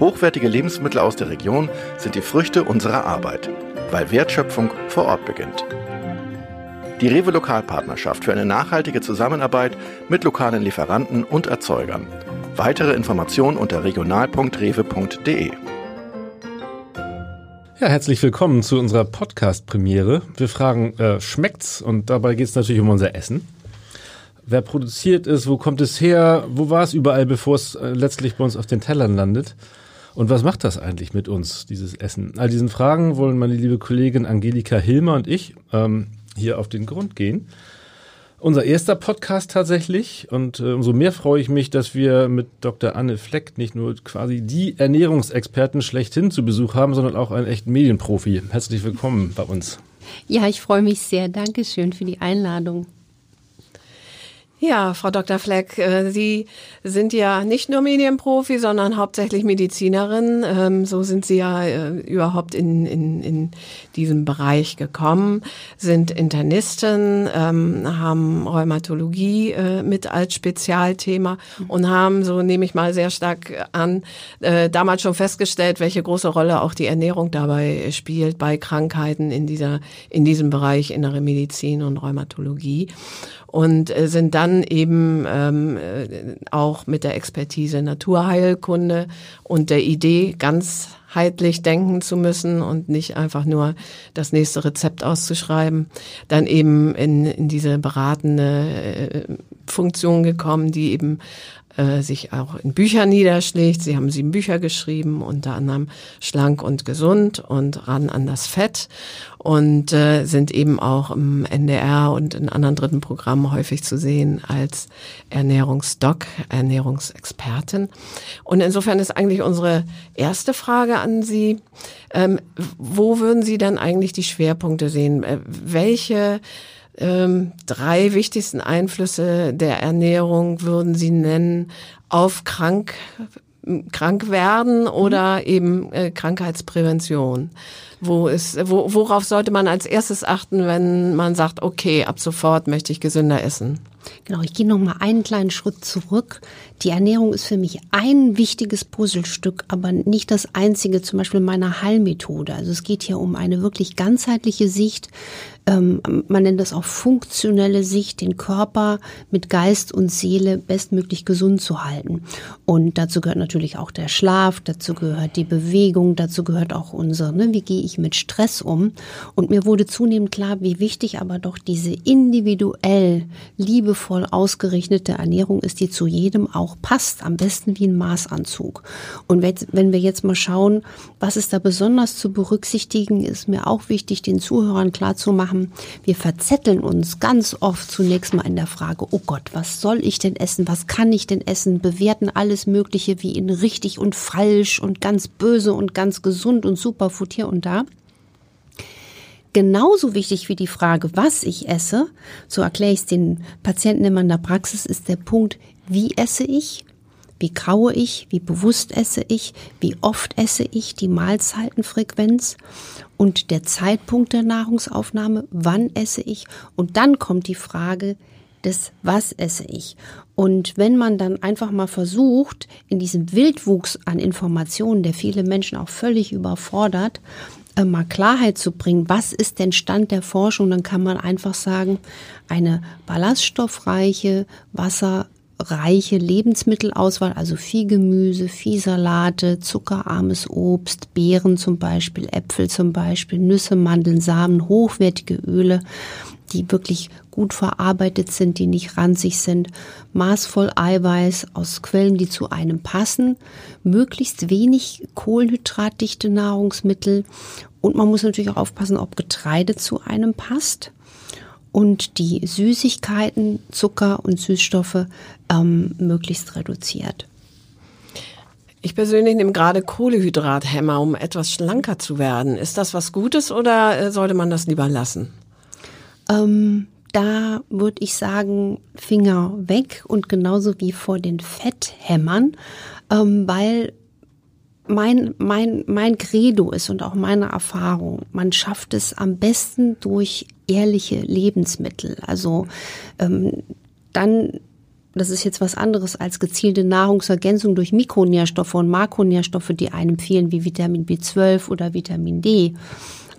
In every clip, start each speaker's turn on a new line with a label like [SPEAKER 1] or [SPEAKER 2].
[SPEAKER 1] Hochwertige Lebensmittel aus der Region sind die Früchte unserer Arbeit, weil Wertschöpfung vor Ort beginnt. Die Rewe Lokalpartnerschaft für eine nachhaltige Zusammenarbeit mit lokalen Lieferanten und Erzeugern. Weitere Informationen unter regional.rewe.de.
[SPEAKER 2] Ja, herzlich willkommen zu unserer Podcast-Premiere. Wir fragen, äh, schmeckt's? Und dabei geht es natürlich um unser Essen. Wer produziert es, wo kommt es her, wo war es überall, bevor es äh, letztlich bei uns auf den Tellern landet? Und was macht das eigentlich mit uns, dieses Essen? All diesen Fragen wollen meine liebe Kollegin Angelika Hilmer und ich ähm, hier auf den Grund gehen. Unser erster Podcast tatsächlich und äh, umso mehr freue ich mich, dass wir mit Dr. Anne Fleck nicht nur quasi die Ernährungsexperten schlechthin zu Besuch haben, sondern auch einen echten Medienprofi. Herzlich willkommen bei uns.
[SPEAKER 3] Ja, ich freue mich sehr. Dankeschön für die Einladung.
[SPEAKER 4] Ja, Frau Dr. Fleck, äh, Sie sind ja nicht nur Medienprofi, sondern hauptsächlich Medizinerin. Ähm, so sind Sie ja äh, überhaupt in, in, in diesem Bereich gekommen, sind Internistin, ähm, haben Rheumatologie äh, mit als Spezialthema und haben, so nehme ich mal sehr stark an, damals schon festgestellt, welche große Rolle auch die Ernährung dabei spielt bei Krankheiten in dieser, in diesem Bereich innere Medizin und Rheumatologie und äh, sind dann eben ähm, äh, auch mit der Expertise Naturheilkunde und der Idee, ganzheitlich denken zu müssen und nicht einfach nur das nächste Rezept auszuschreiben, dann eben in, in diese beratende äh, Funktion gekommen, die eben äh, sich auch in Büchern niederschlägt. Sie haben sieben Bücher geschrieben, unter anderem Schlank und Gesund und Ran an das Fett und äh, sind eben auch im NDR und in anderen dritten Programmen häufig zu sehen als Ernährungsdoc, Ernährungsexpertin. Und insofern ist eigentlich unsere erste Frage an Sie, ähm, wo würden Sie dann eigentlich die Schwerpunkte sehen? Äh, welche ähm, drei wichtigsten Einflüsse der Ernährung würden Sie nennen auf krank, krank werden oder mhm. eben äh, Krankheitsprävention? Wo ist, wo, worauf sollte man als erstes achten, wenn man sagt, okay, ab sofort möchte ich gesünder essen?
[SPEAKER 3] Genau, ich gehe noch mal einen kleinen Schritt zurück. Die Ernährung ist für mich ein wichtiges Puzzlestück, aber nicht das einzige, zum Beispiel meiner Heilmethode. Also es geht hier um eine wirklich ganzheitliche Sicht. Ähm, man nennt das auch funktionelle Sicht, den Körper mit Geist und Seele bestmöglich gesund zu halten. Und dazu gehört natürlich auch der Schlaf, dazu gehört die Bewegung, dazu gehört auch unser, ne, wie gehe ich mit Stress um. Und mir wurde zunehmend klar, wie wichtig aber doch diese individuell, liebevoll ausgerichtete Ernährung ist, die zu jedem auch auch passt, am besten wie ein Maßanzug. Und wenn wir jetzt mal schauen, was ist da besonders zu berücksichtigen, ist mir auch wichtig, den Zuhörern klarzumachen, wir verzetteln uns ganz oft zunächst mal in der Frage, oh Gott, was soll ich denn essen, was kann ich denn essen, bewerten alles Mögliche wie in richtig und falsch und ganz böse und ganz gesund und Superfood hier und da. Genauso wichtig wie die Frage, was ich esse, so erkläre ich es den Patienten immer in der Praxis, ist der Punkt, wie esse ich, wie kaue ich, wie bewusst esse ich, wie oft esse ich, die Mahlzeitenfrequenz und der Zeitpunkt der Nahrungsaufnahme, wann esse ich. Und dann kommt die Frage des, was esse ich. Und wenn man dann einfach mal versucht, in diesem Wildwuchs an Informationen, der viele Menschen auch völlig überfordert, mal Klarheit zu bringen, was ist denn Stand der Forschung, dann kann man einfach sagen, eine ballaststoffreiche, Wasser reiche Lebensmittelauswahl, also viel Gemüse, viel Salate, zuckerarmes Obst, Beeren zum Beispiel, Äpfel zum Beispiel, Nüsse, Mandeln, Samen, hochwertige Öle, die wirklich gut verarbeitet sind, die nicht ranzig sind, maßvoll Eiweiß aus Quellen, die zu einem passen, möglichst wenig kohlenhydratdichte Nahrungsmittel und man muss natürlich auch aufpassen, ob Getreide zu einem passt und die Süßigkeiten, Zucker und Süßstoffe ähm, möglichst reduziert.
[SPEAKER 4] Ich persönlich nehme gerade Kohlehydrathämmer, um etwas schlanker zu werden. Ist das was Gutes oder äh, sollte man das lieber lassen?
[SPEAKER 3] Ähm, da würde ich sagen, Finger weg und genauso wie vor den Fetthämmern, ähm, weil mein, mein, mein Credo ist und auch meine Erfahrung, man schafft es am besten durch ehrliche Lebensmittel. Also ähm, dann, das ist jetzt was anderes als gezielte Nahrungsergänzung durch Mikronährstoffe und Makronährstoffe, die einem fehlen, wie Vitamin B12 oder Vitamin D.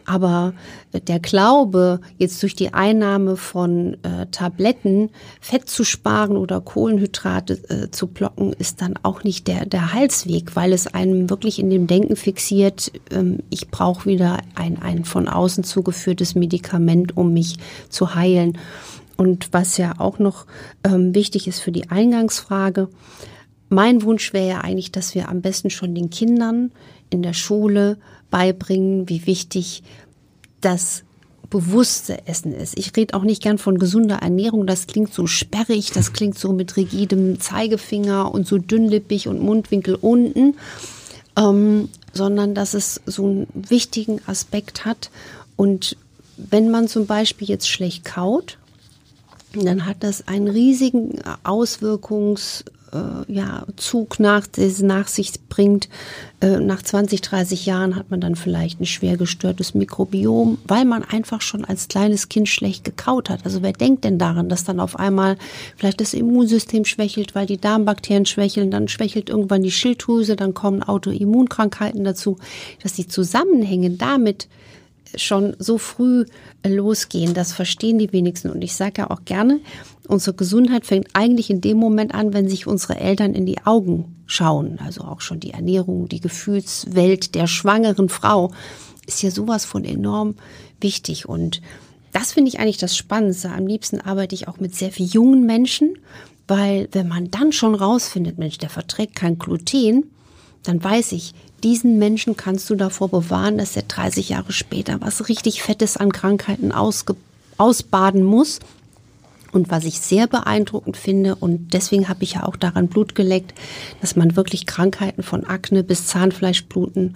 [SPEAKER 3] Aber der Glaube, jetzt durch die Einnahme von äh, Tabletten Fett zu sparen oder Kohlenhydrate äh, zu blocken, ist dann auch nicht der, der Heilsweg, weil es einem wirklich in dem Denken fixiert, ähm, ich brauche wieder ein, ein von außen zugeführtes Medikament, um mich zu heilen. Und was ja auch noch ähm, wichtig ist für die Eingangsfrage, mein Wunsch wäre ja eigentlich, dass wir am besten schon den Kindern in der Schule beibringen, wie wichtig das bewusste Essen ist. Ich rede auch nicht gern von gesunder Ernährung, das klingt so sperrig, das klingt so mit rigidem Zeigefinger und so dünnlippig und Mundwinkel unten, ähm, sondern dass es so einen wichtigen Aspekt hat. Und wenn man zum Beispiel jetzt schlecht kaut, dann hat das einen riesigen Auswirkungs, äh, ja, Zug nach, nach sich bringt. Äh, nach 20, 30 Jahren hat man dann vielleicht ein schwer gestörtes Mikrobiom, weil man einfach schon als kleines Kind schlecht gekaut hat. Also wer denkt denn daran, dass dann auf einmal vielleicht das Immunsystem schwächelt, weil die Darmbakterien schwächeln, dann schwächelt irgendwann die Schilddrüse, dann kommen Autoimmunkrankheiten dazu, dass die Zusammenhänge damit schon so früh losgehen. Das verstehen die wenigsten. Und ich sage ja auch gerne, unsere Gesundheit fängt eigentlich in dem Moment an, wenn sich unsere Eltern in die Augen schauen. Also auch schon die Ernährung, die Gefühlswelt der schwangeren Frau ist ja sowas von enorm wichtig. Und das finde ich eigentlich das Spannendste. Am liebsten arbeite ich auch mit sehr vielen jungen Menschen, weil wenn man dann schon rausfindet, Mensch, der verträgt kein Gluten, dann weiß ich, diesen Menschen kannst du davor bewahren, dass er 30 Jahre später was richtig Fettes an Krankheiten ausbaden muss. Und was ich sehr beeindruckend finde, und deswegen habe ich ja auch daran Blut geleckt, dass man wirklich Krankheiten von Akne bis Zahnfleischbluten,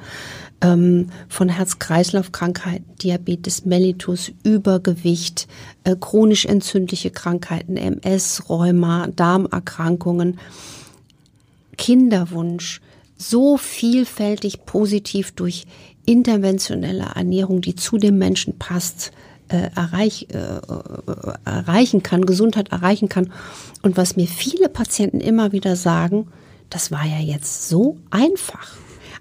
[SPEAKER 3] ähm, von Herz-Kreislauf-Krankheiten, Diabetes mellitus, Übergewicht, äh, chronisch entzündliche Krankheiten, MS, Rheuma, Darmerkrankungen, Kinderwunsch, so vielfältig positiv durch interventionelle Ernährung, die zu dem Menschen passt, äh, erreich, äh, äh, erreichen kann, Gesundheit erreichen kann. Und was mir viele Patienten immer wieder sagen, das war ja jetzt so einfach.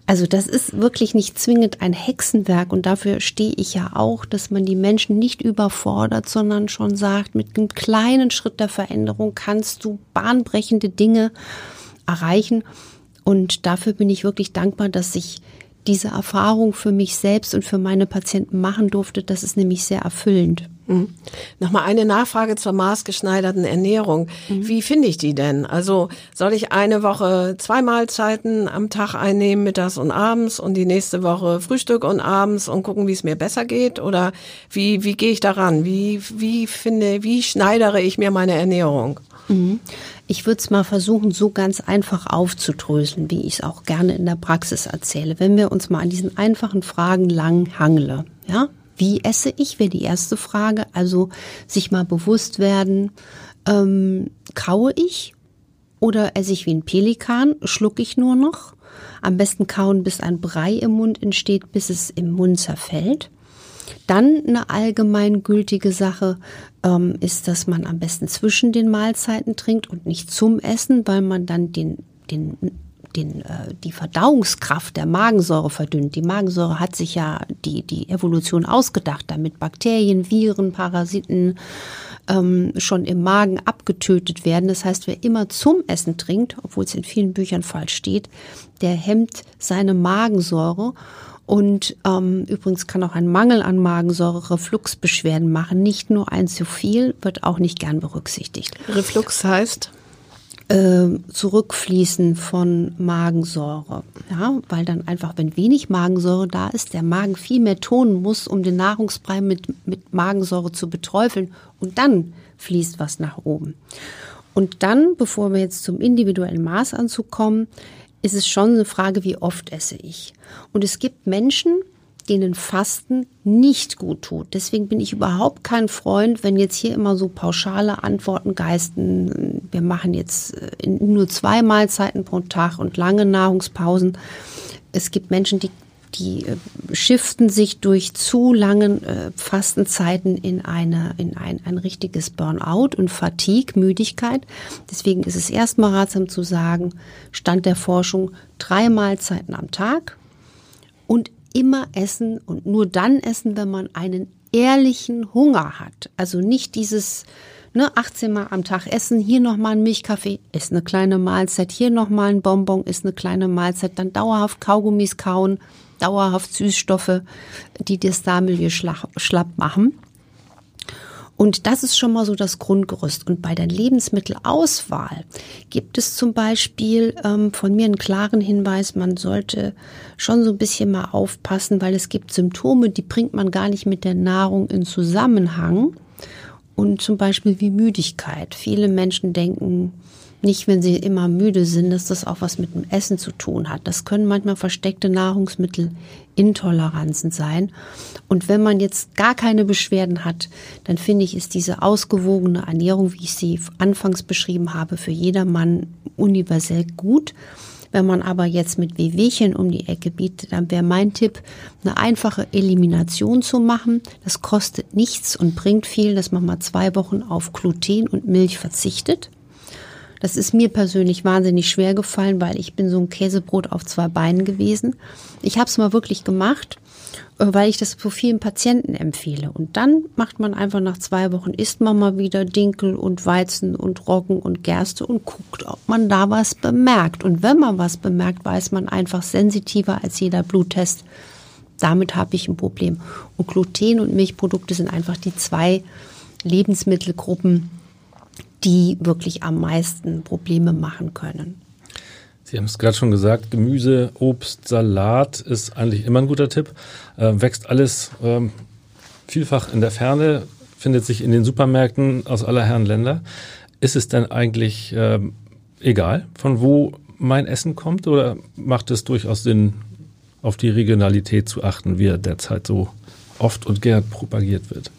[SPEAKER 3] Also das ist wirklich nicht zwingend ein Hexenwerk und dafür stehe ich ja auch, dass man die Menschen nicht überfordert, sondern schon sagt, mit einem kleinen Schritt der Veränderung kannst du bahnbrechende Dinge erreichen. Und dafür bin ich wirklich dankbar, dass ich diese Erfahrung für mich selbst und für meine Patienten machen durfte. Das ist nämlich sehr erfüllend.
[SPEAKER 4] Mhm. Nochmal eine Nachfrage zur maßgeschneiderten Ernährung. Mhm. Wie finde ich die denn? Also soll ich eine Woche zwei Mahlzeiten am Tag einnehmen, mittags und abends und die nächste Woche Frühstück und abends und gucken, wie es mir besser geht? Oder wie, wie gehe ich daran? Wie, wie finde, wie schneidere ich mir meine Ernährung?
[SPEAKER 3] Mhm. Ich würde es mal versuchen, so ganz einfach aufzudröseln, wie ich es auch gerne in der Praxis erzähle. Wenn wir uns mal an diesen einfachen Fragen lang hangle, ja, wie esse ich, wäre die erste Frage. Also sich mal bewusst werden, ähm, kaue ich oder esse ich wie ein Pelikan, schlucke ich nur noch. Am besten kauen, bis ein Brei im Mund entsteht, bis es im Mund zerfällt. Dann eine allgemeingültige Sache ähm, ist, dass man am besten zwischen den Mahlzeiten trinkt und nicht zum Essen, weil man dann den, den den, äh, die Verdauungskraft der Magensäure verdünnt. Die Magensäure hat sich ja die, die Evolution ausgedacht, damit Bakterien, Viren, Parasiten ähm, schon im Magen abgetötet werden. Das heißt, wer immer zum Essen trinkt, obwohl es in vielen Büchern falsch steht, der hemmt seine Magensäure und ähm, übrigens kann auch ein Mangel an Magensäure Refluxbeschwerden machen. Nicht nur ein zu viel wird auch nicht gern berücksichtigt.
[SPEAKER 4] Reflux heißt?
[SPEAKER 3] Äh, Zurückfließen von Magensäure. Ja, weil dann einfach, wenn wenig Magensäure da ist, der Magen viel mehr tonen muss, um den Nahrungsbrei mit, mit Magensäure zu beträufeln. Und dann fließt was nach oben. Und dann, bevor wir jetzt zum individuellen Maßanzug kommen, ist es schon eine Frage, wie oft esse ich. Und es gibt Menschen, denen Fasten nicht gut tut. Deswegen bin ich überhaupt kein Freund, wenn jetzt hier immer so pauschale Antworten geisten. Wir machen jetzt äh, nur zwei Mahlzeiten pro Tag und lange Nahrungspausen. Es gibt Menschen, die die äh, shiften sich durch zu langen äh, Fastenzeiten in eine in ein, ein richtiges Burnout und Fatigue, Müdigkeit. Deswegen ist es erstmal ratsam zu sagen, Stand der Forschung drei Mahlzeiten am Tag und immer essen und nur dann essen, wenn man einen ehrlichen Hunger hat. Also nicht dieses ne, 18 Mal am Tag essen, hier nochmal ein Milchkaffee, ist eine kleine Mahlzeit, hier nochmal ein Bonbon, ist eine kleine Mahlzeit, dann dauerhaft Kaugummis kauen, dauerhaft Süßstoffe, die das Darmmilieu schlapp machen. Und das ist schon mal so das Grundgerüst. Und bei der Lebensmittelauswahl gibt es zum Beispiel ähm, von mir einen klaren Hinweis, man sollte schon so ein bisschen mal aufpassen, weil es gibt Symptome, die bringt man gar nicht mit der Nahrung in Zusammenhang. Und zum Beispiel wie Müdigkeit. Viele Menschen denken, nicht, wenn sie immer müde sind, dass das auch was mit dem Essen zu tun hat. Das können manchmal versteckte Nahrungsmittelintoleranzen sein. Und wenn man jetzt gar keine Beschwerden hat, dann finde ich, ist diese ausgewogene Ernährung, wie ich sie anfangs beschrieben habe, für jedermann universell gut. Wenn man aber jetzt mit Wehwehchen um die Ecke bietet, dann wäre mein Tipp, eine einfache Elimination zu machen. Das kostet nichts und bringt viel, dass man mal zwei Wochen auf Gluten und Milch verzichtet. Das ist mir persönlich wahnsinnig schwer gefallen, weil ich bin so ein Käsebrot auf zwei Beinen gewesen. Ich habe es mal wirklich gemacht, äh, weil ich das für vielen Patienten empfehle. Und dann macht man einfach nach zwei Wochen, isst man mal wieder Dinkel und Weizen und Roggen und Gerste und guckt, ob man da was bemerkt. Und wenn man was bemerkt, weiß man einfach sensitiver als jeder Bluttest. Damit habe ich ein Problem. Und Gluten und Milchprodukte sind einfach die zwei Lebensmittelgruppen, die wirklich am meisten Probleme machen können.
[SPEAKER 2] Sie haben es gerade schon gesagt, Gemüse, Obst, Salat ist eigentlich immer ein guter Tipp. Äh, wächst alles ähm, vielfach in der Ferne, findet sich in den Supermärkten aus aller Herren Länder. Ist es denn eigentlich ähm, egal, von wo mein Essen kommt oder macht es durchaus Sinn, auf die Regionalität zu achten, wie er derzeit so oft und gern propagiert wird?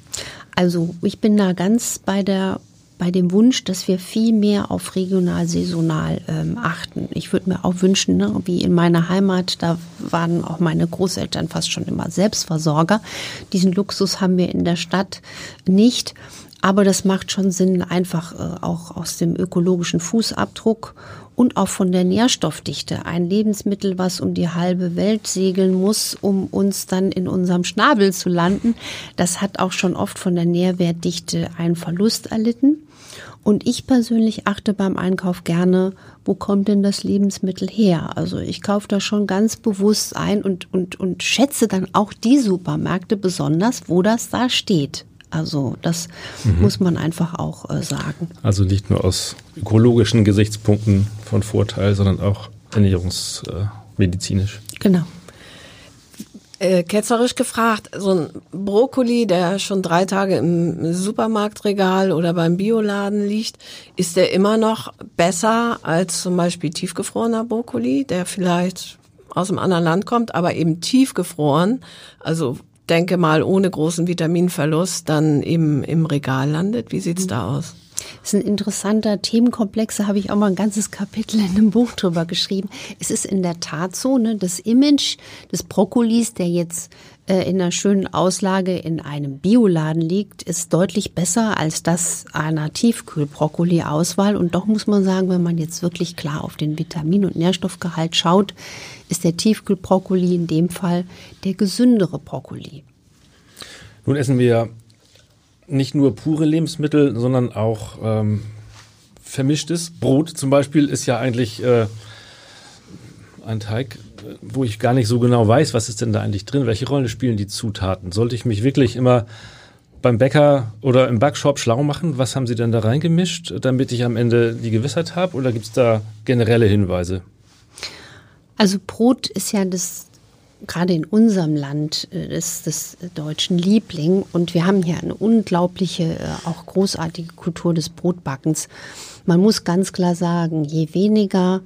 [SPEAKER 3] Also ich bin da ganz bei der bei dem Wunsch, dass wir viel mehr auf regional, saisonal ähm, achten. Ich würde mir auch wünschen, ne, wie in meiner Heimat, da waren auch meine Großeltern fast schon immer Selbstversorger. Diesen Luxus haben wir in der Stadt nicht. Aber das macht schon Sinn, einfach äh, auch aus dem ökologischen Fußabdruck und auch von der Nährstoffdichte. Ein Lebensmittel, was um die halbe Welt segeln muss, um uns dann in unserem Schnabel zu landen, das hat auch schon oft von der Nährwertdichte einen Verlust erlitten. Und ich persönlich achte beim Einkauf gerne, wo kommt denn das Lebensmittel her? Also ich kaufe da schon ganz bewusst ein und, und, und schätze dann auch die Supermärkte besonders, wo das da steht. Also das mhm. muss man einfach auch äh, sagen.
[SPEAKER 2] Also nicht nur aus ökologischen Gesichtspunkten von Vorteil, sondern auch ernährungsmedizinisch.
[SPEAKER 3] Äh, genau.
[SPEAKER 4] Äh, ketzerisch gefragt, so ein Brokkoli, der schon drei Tage im Supermarktregal oder beim Bioladen liegt, ist der immer noch besser als zum Beispiel tiefgefrorener Brokkoli, der vielleicht aus einem anderen Land kommt, aber eben tiefgefroren, also denke mal ohne großen Vitaminverlust dann eben im Regal landet. Wie sieht's da aus?
[SPEAKER 3] Das ist ein interessanter Themenkomplex, da habe ich auch mal ein ganzes Kapitel in einem Buch drüber geschrieben. Es ist in der Tat so, ne, das Image des Brokkolis, der jetzt äh, in einer schönen Auslage in einem Bioladen liegt, ist deutlich besser als das einer Tiefkühlbrokkoli-Auswahl. Und doch muss man sagen, wenn man jetzt wirklich klar auf den Vitamin- und Nährstoffgehalt schaut, ist der Tiefkühlbrokkoli in dem Fall der gesündere Brokkoli.
[SPEAKER 2] Nun essen wir nicht nur pure Lebensmittel, sondern auch ähm, vermischtes. Brot zum Beispiel ist ja eigentlich äh, ein Teig, wo ich gar nicht so genau weiß, was ist denn da eigentlich drin, welche Rolle spielen die Zutaten. Sollte ich mich wirklich immer beim Bäcker oder im Backshop schlau machen, was haben sie denn da reingemischt, damit ich am Ende die Gewissheit habe oder gibt es da generelle Hinweise?
[SPEAKER 3] Also Brot ist ja das gerade in unserem Land äh, ist des deutschen Liebling und wir haben hier eine unglaubliche, äh, auch großartige Kultur des Brotbackens. Man muss ganz klar sagen, je weniger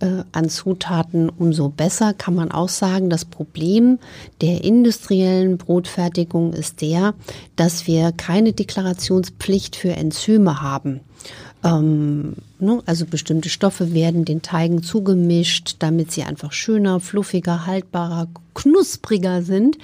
[SPEAKER 3] äh, an Zutaten, umso besser. Kann man auch sagen, das Problem der industriellen Brotfertigung ist der, dass wir keine Deklarationspflicht für Enzyme haben. Ähm, ne, also bestimmte Stoffe werden den Teigen zugemischt, damit sie einfach schöner, fluffiger, haltbarer, knuspriger sind.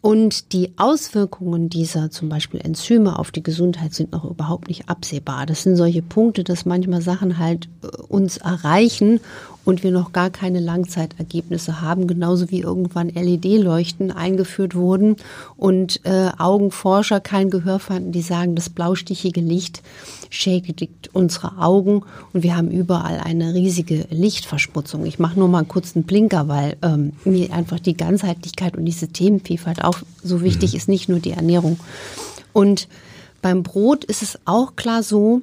[SPEAKER 3] Und die Auswirkungen dieser zum Beispiel Enzyme auf die Gesundheit sind noch überhaupt nicht absehbar. Das sind solche Punkte, dass manchmal Sachen halt äh, uns erreichen und wir noch gar keine Langzeitergebnisse haben, genauso wie irgendwann LED-Leuchten eingeführt wurden und äh, Augenforscher kein Gehör fanden, die sagen, das blaustichige Licht schädigt unsere Augen und wir haben überall eine riesige Lichtverschmutzung. Ich mache nur mal einen kurzen Blinker, weil ähm, mir einfach die Ganzheitlichkeit und diese Themenvielfalt auch so wichtig mhm. ist, nicht nur die Ernährung. Und beim Brot ist es auch klar so,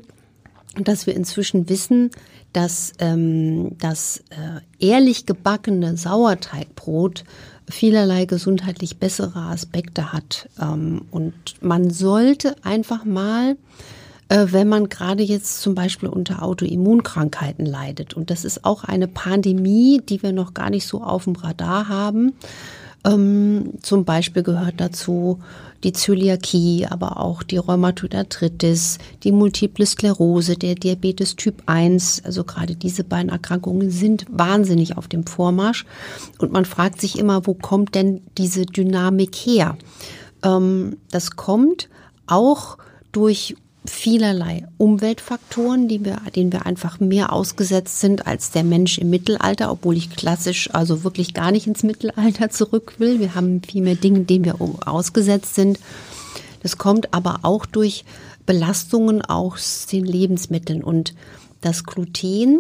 [SPEAKER 3] dass wir inzwischen wissen, dass ähm, das äh, ehrlich gebackene Sauerteigbrot vielerlei gesundheitlich bessere Aspekte hat. Ähm, und man sollte einfach mal äh, wenn man gerade jetzt zum Beispiel unter Autoimmunkrankheiten leidet. Und das ist auch eine Pandemie, die wir noch gar nicht so auf dem Radar haben. Ähm, zum Beispiel gehört dazu die Zöliakie, aber auch die Rheumatoid die Multiple Sklerose, der Diabetes Typ 1. Also gerade diese beiden Erkrankungen sind wahnsinnig auf dem Vormarsch. Und man fragt sich immer, wo kommt denn diese Dynamik her? Ähm, das kommt auch durch vielerlei Umweltfaktoren, die wir, denen wir einfach mehr ausgesetzt sind als der Mensch im Mittelalter, obwohl ich klassisch also wirklich gar nicht ins Mittelalter zurück will. Wir haben viel mehr Dinge, denen wir ausgesetzt sind. Das kommt aber auch durch Belastungen aus den Lebensmitteln und das Gluten,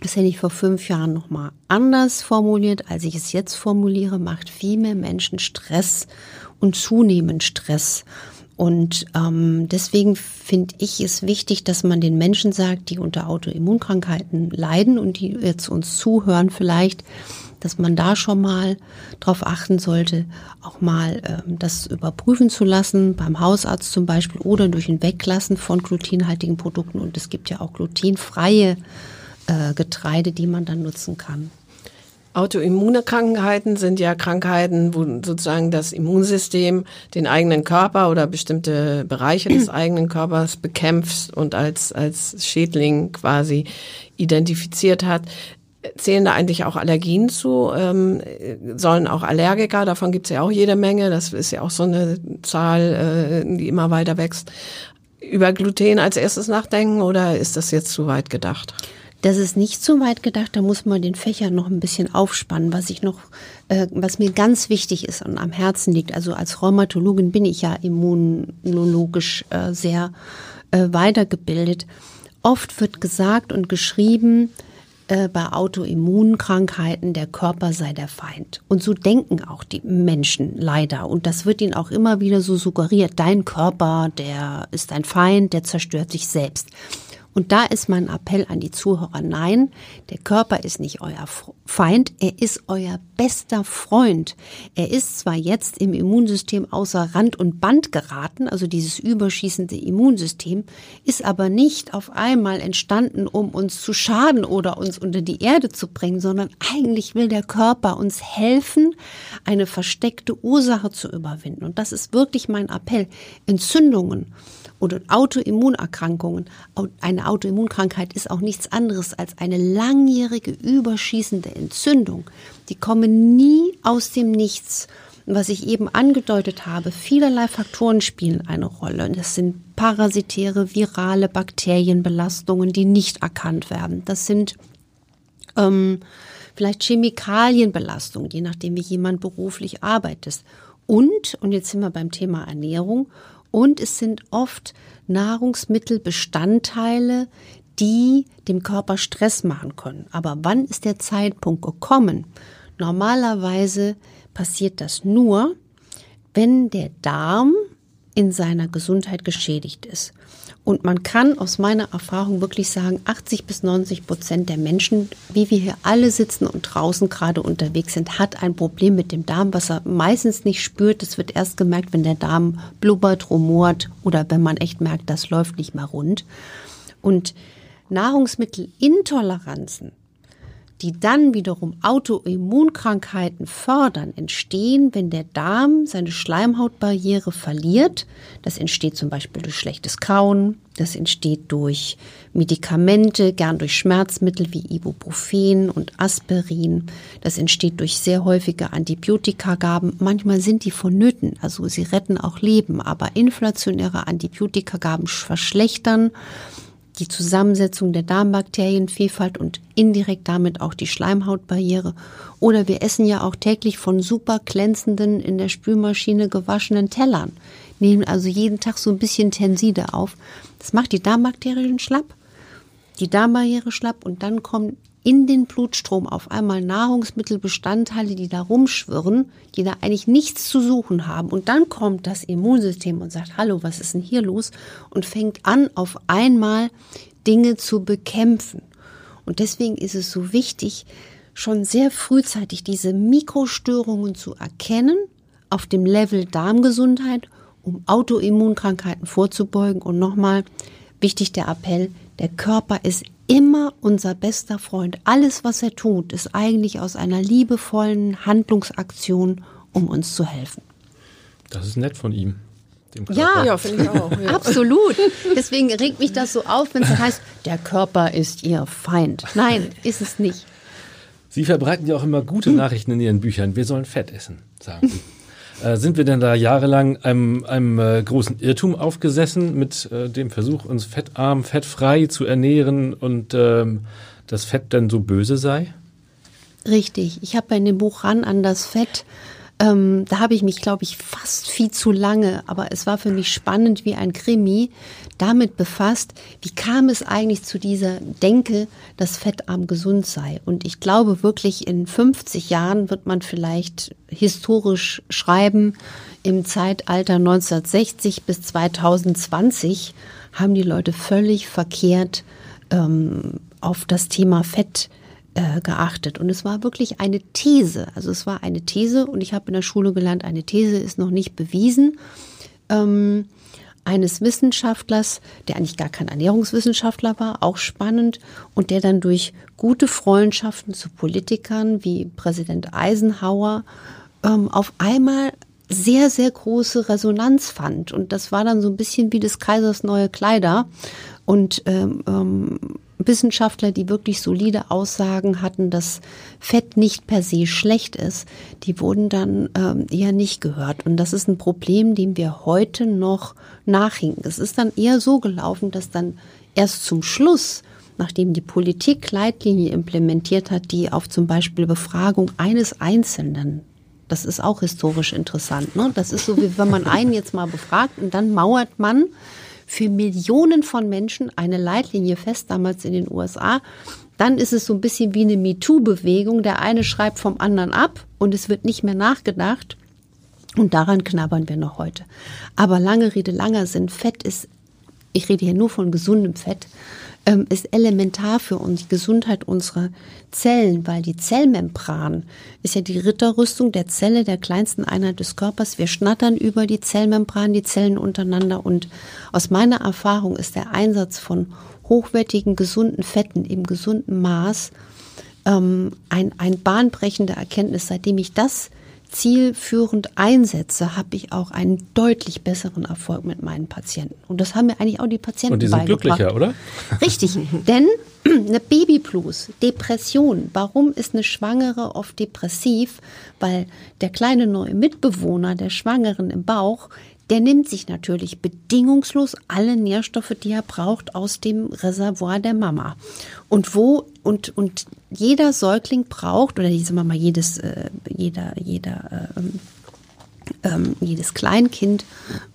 [SPEAKER 3] das hätte ich vor fünf Jahren nochmal anders formuliert, als ich es jetzt formuliere, macht viel mehr Menschen Stress und zunehmend Stress. Und ähm, deswegen finde ich es wichtig, dass man den Menschen sagt, die unter Autoimmunkrankheiten leiden und die jetzt uns zuhören vielleicht, dass man da schon mal drauf achten sollte, auch mal ähm, das überprüfen zu lassen, beim Hausarzt zum Beispiel oder durch ein Weglassen von glutenhaltigen Produkten. Und es gibt ja auch glutenfreie äh, Getreide, die man dann nutzen kann.
[SPEAKER 4] Autoimmune Krankheiten sind ja Krankheiten, wo sozusagen das Immunsystem den eigenen Körper oder bestimmte Bereiche des eigenen Körpers bekämpft und als, als Schädling quasi identifiziert hat. Zählen da eigentlich auch Allergien zu? Ähm, sollen auch Allergiker, davon gibt es ja auch jede Menge, das ist ja auch so eine Zahl, äh, die immer weiter wächst, über Gluten als erstes nachdenken oder ist das jetzt zu weit gedacht?
[SPEAKER 3] Das ist nicht so weit gedacht, da muss man den Fächer noch ein bisschen aufspannen, was ich noch, äh, was mir ganz wichtig ist und am Herzen liegt. Also als Rheumatologin bin ich ja immunologisch äh, sehr äh, weitergebildet. Oft wird gesagt und geschrieben, äh, bei Autoimmunkrankheiten, der Körper sei der Feind. Und so denken auch die Menschen leider. Und das wird ihnen auch immer wieder so suggeriert. Dein Körper, der ist ein Feind, der zerstört sich selbst. Und da ist mein Appell an die Zuhörer, nein, der Körper ist nicht euer Feind, er ist euer bester Freund. Er ist zwar jetzt im Immunsystem außer Rand und Band geraten, also dieses überschießende Immunsystem, ist aber nicht auf einmal entstanden, um uns zu schaden oder uns unter die Erde zu bringen, sondern eigentlich will der Körper uns helfen, eine versteckte Ursache zu überwinden. Und das ist wirklich mein Appell. Entzündungen oder Autoimmunerkrankungen. Eine Autoimmunkrankheit ist auch nichts anderes als eine langjährige überschießende Entzündung. Die kommen nie aus dem Nichts. was ich eben angedeutet habe, vielerlei Faktoren spielen eine Rolle. Und das sind parasitäre, virale Bakterienbelastungen, die nicht erkannt werden. Das sind ähm, vielleicht Chemikalienbelastungen, je nachdem, wie jemand beruflich arbeitet. Und, und jetzt sind wir beim Thema Ernährung, und es sind oft Nahrungsmittelbestandteile, die dem Körper Stress machen können. Aber wann ist der Zeitpunkt gekommen? Normalerweise passiert das nur, wenn der Darm in seiner Gesundheit geschädigt ist. Und man kann aus meiner Erfahrung wirklich sagen, 80 bis 90 Prozent der Menschen, wie wir hier alle sitzen und draußen gerade unterwegs sind, hat ein Problem mit dem Darm, was er meistens nicht spürt. Das wird erst gemerkt, wenn der Darm blubbert, rumort oder wenn man echt merkt, das läuft nicht mehr rund. Und Nahrungsmittelintoleranzen die dann wiederum Autoimmunkrankheiten fördern, entstehen, wenn der Darm seine Schleimhautbarriere verliert. Das entsteht zum Beispiel durch schlechtes Kauen, das entsteht durch Medikamente, gern durch Schmerzmittel wie Ibuprofen und Aspirin. Das entsteht durch sehr häufige Antibiotikagaben. Manchmal sind die vonnöten, also sie retten auch Leben, aber inflationäre Antibiotikagaben verschlechtern die Zusammensetzung der Darmbakterienvielfalt und indirekt damit auch die Schleimhautbarriere. Oder wir essen ja auch täglich von super glänzenden, in der Spülmaschine gewaschenen Tellern, nehmen also jeden Tag so ein bisschen Tenside auf. Das macht die Darmbakterien schlapp, die Darmbarriere schlapp und dann kommen in den Blutstrom auf einmal Nahrungsmittelbestandteile, die da rumschwirren, die da eigentlich nichts zu suchen haben. Und dann kommt das Immunsystem und sagt, hallo, was ist denn hier los? Und fängt an, auf einmal Dinge zu bekämpfen. Und deswegen ist es so wichtig, schon sehr frühzeitig diese Mikrostörungen zu erkennen auf dem Level Darmgesundheit, um Autoimmunkrankheiten vorzubeugen. Und nochmal wichtig der Appell, der Körper ist immer unser bester Freund. Alles, was er tut, ist eigentlich aus einer liebevollen Handlungsaktion, um uns zu helfen.
[SPEAKER 2] Das ist nett von ihm.
[SPEAKER 3] Ja, ja finde ich auch. Ja. Absolut. Deswegen regt mich das so auf, wenn es heißt, der Körper ist ihr Feind. Nein, ist es nicht.
[SPEAKER 2] Sie verbreiten ja auch immer gute Nachrichten in Ihren Büchern. Wir sollen Fett essen, sagen Sie. Äh, sind wir denn da jahrelang einem, einem äh, großen Irrtum aufgesessen mit äh, dem Versuch, uns fettarm, fettfrei zu ernähren und ähm, das Fett dann so böse sei?
[SPEAKER 3] Richtig. Ich habe in dem Buch ran an das Fett ähm, da habe ich mich, glaube ich, fast viel zu lange, aber es war für mich spannend wie ein Krimi, damit befasst, wie kam es eigentlich zu dieser Denke, dass fettarm gesund sei. Und ich glaube wirklich, in 50 Jahren wird man vielleicht historisch schreiben, im Zeitalter 1960 bis 2020 haben die Leute völlig verkehrt ähm, auf das Thema Fett äh, geachtet. Und es war wirklich eine These. Also es war eine These und ich habe in der Schule gelernt, eine These ist noch nicht bewiesen. Ähm, eines Wissenschaftlers, der eigentlich gar kein Ernährungswissenschaftler war, auch spannend, und der dann durch gute Freundschaften zu Politikern wie Präsident Eisenhower ähm, auf einmal sehr, sehr große Resonanz fand. Und das war dann so ein bisschen wie des Kaisers neue Kleider. Und ähm, ähm, Wissenschaftler, die wirklich solide Aussagen hatten, dass Fett nicht per se schlecht ist, die wurden dann ähm, eher nicht gehört. Und das ist ein Problem, dem wir heute noch nachhinken. Es ist dann eher so gelaufen, dass dann erst zum Schluss nachdem die Politik Leitlinie implementiert hat, die auf zum Beispiel Befragung eines Einzelnen das ist auch historisch interessant. Ne? Das ist so, wie wenn man einen jetzt mal befragt und dann mauert man für Millionen von Menschen eine Leitlinie fest, damals in den USA. Dann ist es so ein bisschen wie eine MeToo-Bewegung. Der eine schreibt vom anderen ab und es wird nicht mehr nachgedacht. Und daran knabbern wir noch heute. Aber lange Rede, langer Sinn. Fett ist, ich rede hier nur von gesundem Fett, ähm, ist elementar für uns, die Gesundheit unserer Zellen, weil die Zellmembran ist ja die Ritterrüstung der Zelle, der kleinsten Einheit des Körpers. Wir schnattern über die Zellmembran, die Zellen untereinander und aus meiner Erfahrung ist der Einsatz von hochwertigen, gesunden Fetten im gesunden Maß ähm, ein, ein bahnbrechende Erkenntnis. Seitdem ich das zielführend einsetze, habe ich auch einen deutlich besseren Erfolg mit meinen Patienten. Und das haben mir eigentlich auch die Patienten
[SPEAKER 2] Und die sind glücklicher, oder?
[SPEAKER 3] Richtig, denn eine Babyblues, Depression. Warum ist eine Schwangere oft depressiv? Weil der kleine neue Mitbewohner der Schwangeren im Bauch, der nimmt sich natürlich bedingungslos alle Nährstoffe, die er braucht, aus dem Reservoir der Mama. Und wo und und jeder Säugling braucht oder wir mal jedes äh, jeder jeder äh, ähm, jedes Kleinkind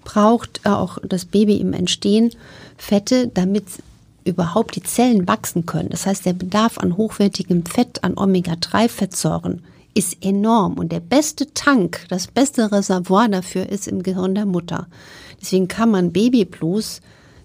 [SPEAKER 3] braucht äh, auch das Baby im Entstehen Fette, damit überhaupt die Zellen wachsen können. Das heißt, der Bedarf an hochwertigem Fett, an Omega-3-Fettsäuren ist enorm. Und der beste Tank, das beste Reservoir dafür ist im Gehirn der Mutter. Deswegen kann man Babyblues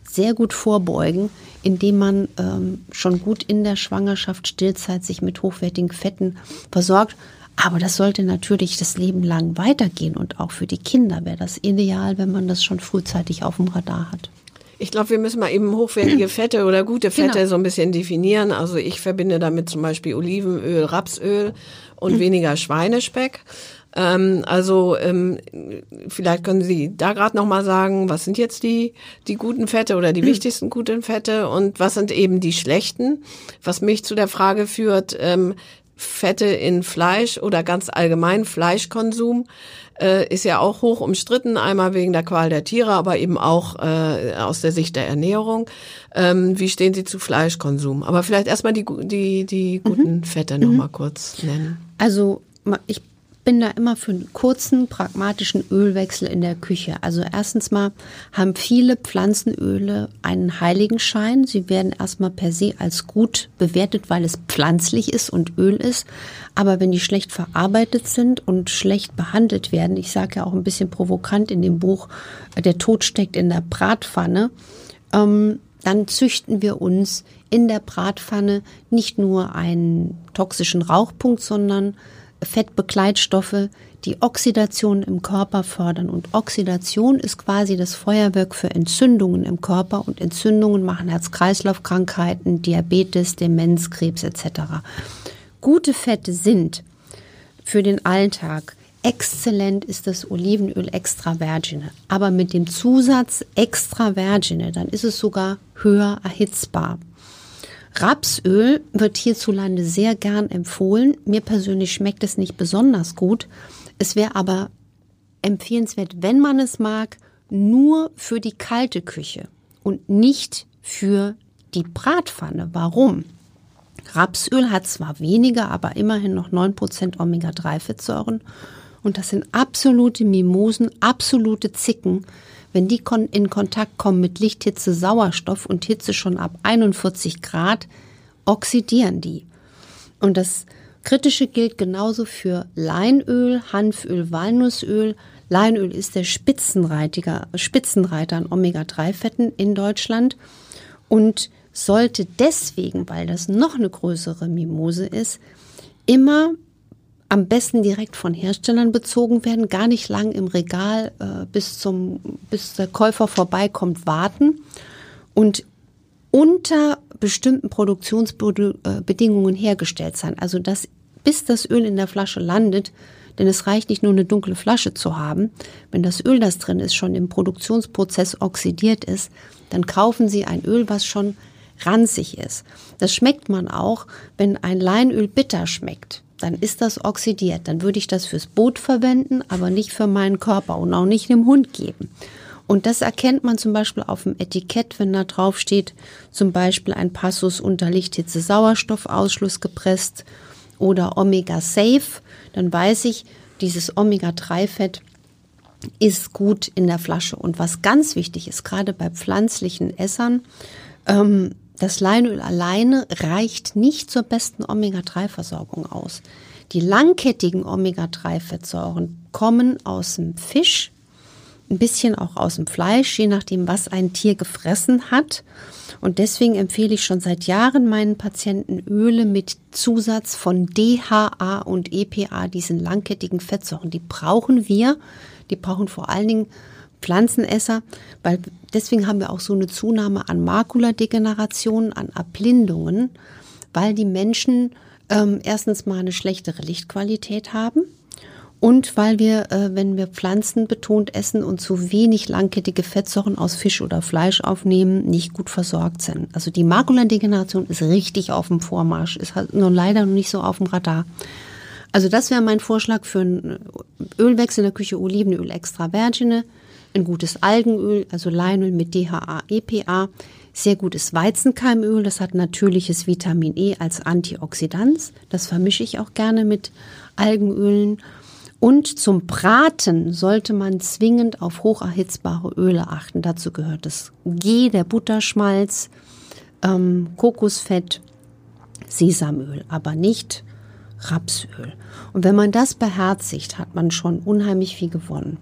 [SPEAKER 3] sehr gut vorbeugen, indem man ähm, schon gut in der Schwangerschaft, Stillzeit sich mit hochwertigen Fetten versorgt. Aber das sollte natürlich das Leben lang weitergehen und auch für die Kinder wäre das ideal, wenn man das schon frühzeitig auf dem Radar hat.
[SPEAKER 4] Ich glaube, wir müssen mal eben hochwertige Fette oder gute Fette
[SPEAKER 3] Genau.
[SPEAKER 4] so ein bisschen definieren. Also ich verbinde damit zum Beispiel Olivenöl, Rapsöl und
[SPEAKER 3] Mhm.
[SPEAKER 4] weniger Schweinespeck. Ähm, also ähm, vielleicht können Sie da gerade noch mal sagen, was sind jetzt die die guten Fette oder
[SPEAKER 3] Mhm.
[SPEAKER 4] die wichtigsten guten Fette und was sind eben die schlechten? Was mich zu der Frage führt, ähm, Fette in Fleisch oder ganz allgemein Fleischkonsum äh, ist ja auch hoch umstritten, einmal wegen der Qual der Tiere, aber eben auch äh, aus der Sicht der Ernährung. Ähm, wie stehen Sie zu Fleischkonsum? Aber vielleicht erstmal die, die, die guten Fette noch mal kurz nennen.
[SPEAKER 3] Also ich bin da immer für einen kurzen, pragmatischen Ölwechsel in der Küche. Also erstens mal haben viele Pflanzenöle einen Heiligenschein. Sie werden erstmal per se als gut bewertet, weil es pflanzlich ist und Öl ist. Aber wenn die schlecht verarbeitet sind und schlecht behandelt werden, ich sage ja auch ein bisschen provokant in dem Buch, äh, der Tod steckt in der Bratpfanne, ähm, dann züchten wir uns in der Bratpfanne nicht nur einen toxischen Rauchpunkt, sondern Fettbegleitstoffe, die Oxidation im Körper fördern. Und Oxidation ist quasi das Feuerwerk für Entzündungen im Körper. Und Entzündungen machen Herz-Kreislauf-Krankheiten, Diabetes, Demenz, Krebs etc. Gute Fette sind für den Alltag. Exzellent ist das Olivenöl extra vergine. Aber mit dem Zusatz extra vergine, dann ist es sogar höher erhitzbar. Rapsöl wird hierzulande sehr gern empfohlen. Mir persönlich schmeckt es nicht besonders gut. Es wäre aber empfehlenswert, wenn man es mag, nur für die kalte Küche und nicht für die Bratpfanne. Warum? Rapsöl hat zwar weniger, aber immerhin noch 9% Omega-3-Fettsäuren. Und das sind absolute Mimosen, absolute Zicken. Wenn die in Kontakt kommen mit Licht, Hitze, Sauerstoff und Hitze schon ab 41 Grad, oxidieren die. Und das Kritische gilt genauso für Leinöl, Hanföl, Walnussöl. Leinöl ist der Spitzenreiter, Spitzenreiter an Omega-3-Fetten in Deutschland und sollte deswegen, weil das noch eine größere Mimose ist, immer am besten direkt von Herstellern bezogen werden, gar nicht lang im Regal äh, bis zum bis der Käufer vorbeikommt warten und unter bestimmten Produktionsbedingungen hergestellt sein. Also dass bis das Öl in der Flasche landet, denn es reicht nicht nur eine dunkle Flasche zu haben. Wenn das Öl, das drin ist, schon im Produktionsprozess oxidiert ist, dann kaufen Sie ein Öl, was schon ranzig ist. Das schmeckt man auch, wenn ein Leinöl bitter schmeckt. Dann ist das oxidiert. Dann würde ich das fürs Boot verwenden, aber nicht für meinen Körper und auch nicht dem Hund geben. Und das erkennt man zum Beispiel auf dem Etikett, wenn da drauf steht, zum Beispiel ein Passus unter Lichthitze Sauerstoffausschluss gepresst oder Omega Safe, dann weiß ich, dieses Omega-3-Fett ist gut in der Flasche. Und was ganz wichtig ist, gerade bei pflanzlichen Essern, ähm, das Leinöl alleine reicht nicht zur besten Omega-3-Versorgung aus. Die langkettigen Omega-3-Fettsäuren kommen aus dem Fisch, ein bisschen auch aus dem Fleisch, je nachdem, was ein Tier gefressen hat. Und deswegen empfehle ich schon seit Jahren meinen Patienten Öle mit Zusatz von DHA und EPA, diesen langkettigen Fettsäuren. Die brauchen wir. Die brauchen vor allen Dingen Pflanzenesser, weil deswegen haben wir auch so eine Zunahme an Makuladegenerationen, an Erblindungen, weil die Menschen ähm, erstens mal eine schlechtere Lichtqualität haben und weil wir, äh, wenn wir Pflanzen betont essen und zu wenig langkettige Fettsäuren aus Fisch oder Fleisch aufnehmen, nicht gut versorgt sind. Also die Makuladegeneration ist richtig auf dem Vormarsch, ist halt nur leider noch nicht so auf dem Radar. Also das wäre mein Vorschlag für einen Ölwechsel in der Küche, Olivenöl extra vergine, ein gutes Algenöl, also Leinöl mit DHA, EPA, sehr gutes Weizenkeimöl, das hat natürliches Vitamin E als Antioxidant. Das vermische ich auch gerne mit Algenölen. Und zum Braten sollte man zwingend auf hocherhitzbare Öle achten. Dazu gehört das G, der Butterschmalz, ähm, Kokosfett, Sesamöl, aber nicht Rapsöl. Und wenn man das beherzigt, hat man schon unheimlich viel gewonnen.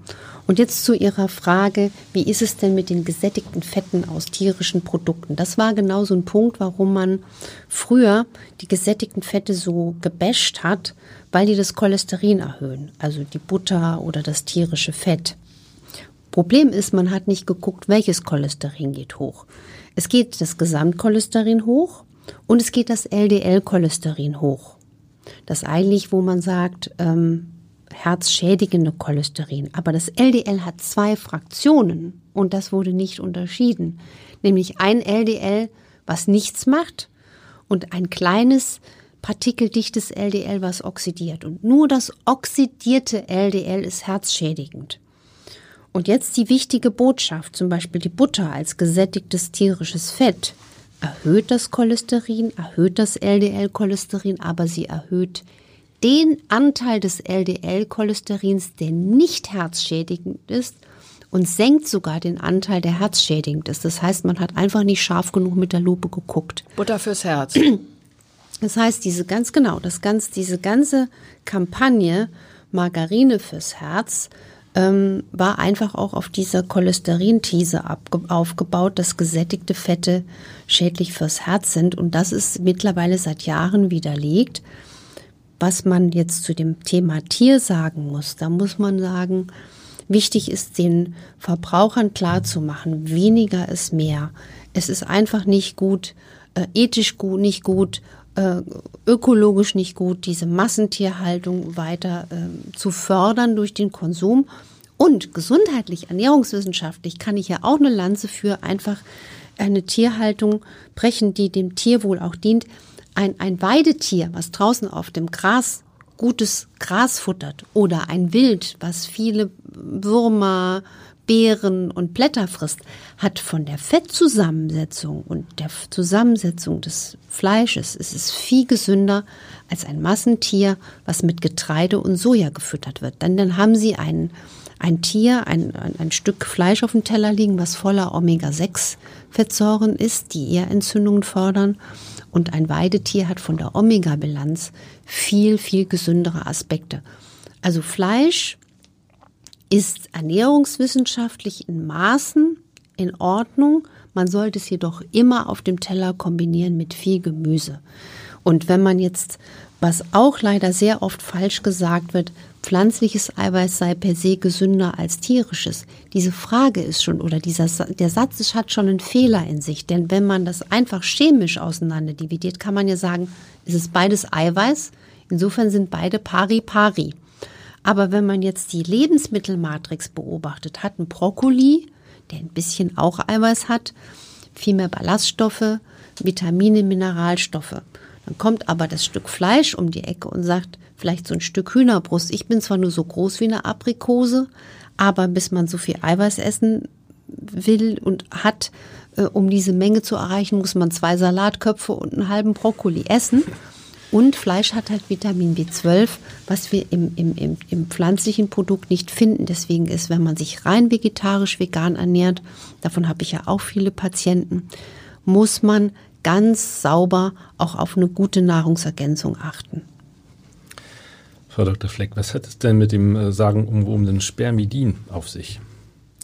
[SPEAKER 3] Und jetzt zu Ihrer Frage, wie ist es denn mit den gesättigten Fetten aus tierischen Produkten? Das war genau so ein Punkt, warum man früher die gesättigten Fette so gebasht hat, weil die das Cholesterin erhöhen, also die Butter oder das tierische Fett. Problem ist, man hat nicht geguckt, welches Cholesterin geht hoch. Es geht das Gesamtcholesterin hoch und es geht das LDL-Cholesterin hoch. Das eigentlich, wo man sagt, ähm, herzschädigende Cholesterin. Aber das LDL hat zwei Fraktionen und das wurde nicht unterschieden. Nämlich ein LDL, was nichts macht und ein kleines partikeldichtes LDL, was oxidiert. Und nur das oxidierte LDL ist herzschädigend. Und jetzt die wichtige Botschaft, zum Beispiel die Butter als gesättigtes tierisches Fett, erhöht das Cholesterin, erhöht das LDL-Cholesterin, aber sie erhöht den Anteil des LDL-Cholesterins, der nicht herzschädigend ist, und senkt sogar den Anteil, der herzschädigend ist. Das heißt, man hat einfach nicht scharf genug mit der Lupe geguckt.
[SPEAKER 4] Butter fürs Herz.
[SPEAKER 3] Das heißt, diese ganz genau, das ganz, diese ganze Kampagne Margarine fürs Herz ähm, war einfach auch auf dieser Cholesterinthese aufgebaut, dass gesättigte Fette schädlich fürs Herz sind. Und das ist mittlerweile seit Jahren widerlegt. Was man jetzt zu dem Thema Tier sagen muss, da muss man sagen, wichtig ist den Verbrauchern klarzumachen, weniger ist mehr. Es ist einfach nicht gut, äh, ethisch gut, nicht gut, äh, ökologisch nicht gut, diese Massentierhaltung weiter äh, zu fördern durch den Konsum. Und gesundheitlich, ernährungswissenschaftlich kann ich ja auch eine Lanze für einfach eine Tierhaltung brechen, die dem Tierwohl auch dient. Ein, ein Weidetier, was draußen auf dem Gras gutes Gras futtert oder ein Wild, was viele Würmer, Beeren und Blätter frisst, hat von der Fettzusammensetzung und der Zusammensetzung des Fleisches ist es viel gesünder als ein Massentier, was mit Getreide und Soja gefüttert wird. Denn dann haben sie ein, ein Tier, ein, ein, ein Stück Fleisch auf dem Teller liegen, was voller Omega-6-Fettsäuren ist, die eher Entzündungen fördern. Und ein Weidetier hat von der Omega-Bilanz viel, viel gesündere Aspekte. Also Fleisch ist ernährungswissenschaftlich in Maßen in Ordnung. Man sollte es jedoch immer auf dem Teller kombinieren mit viel Gemüse. Und wenn man jetzt, was auch leider sehr oft falsch gesagt wird, pflanzliches Eiweiß sei per se gesünder als tierisches. Diese Frage ist schon, oder dieser, der Satz ist, hat schon einen Fehler in sich. Denn wenn man das einfach chemisch auseinander dividiert, kann man ja sagen, es ist beides Eiweiß. Insofern sind beide pari pari. Aber wenn man jetzt die Lebensmittelmatrix beobachtet, hat ein Brokkoli, der ein bisschen auch Eiweiß hat, viel mehr Ballaststoffe, Vitamine, Mineralstoffe. Dann kommt aber das Stück Fleisch um die Ecke und sagt, vielleicht so ein Stück Hühnerbrust. Ich bin zwar nur so groß wie eine Aprikose, aber bis man so viel Eiweiß essen will und hat, äh, um diese Menge zu erreichen, muss man zwei Salatköpfe und einen halben Brokkoli essen. Und Fleisch hat halt Vitamin B12, was wir im, im, im, im pflanzlichen Produkt nicht finden. Deswegen ist, wenn man sich rein vegetarisch, vegan ernährt, davon habe ich ja auch viele Patienten, muss man ganz sauber auch auf eine gute Nahrungsergänzung achten.
[SPEAKER 2] Frau Dr. Fleck, was hat es denn mit dem äh, sagenumwobenen Spermidin auf sich?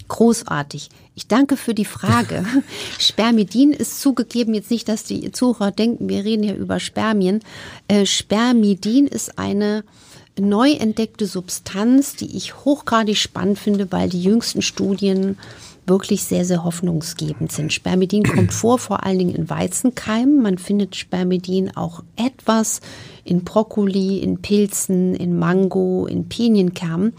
[SPEAKER 3] Großartig. Ich danke für die Frage. Spermidin ist zugegeben jetzt nicht, dass die Zuhörer denken, wir reden ja über Spermien. Äh, Spermidin ist eine neu entdeckte Substanz, die ich hochgradig spannend finde, weil die jüngsten Studien wirklich sehr, sehr hoffnungsgebend sind. Spermidin kommt vor, vor allen Dingen in Weizenkeimen. Man findet Spermidin auch etwas in Brokkoli, in Pilzen, in Mango, in Pinienkernen.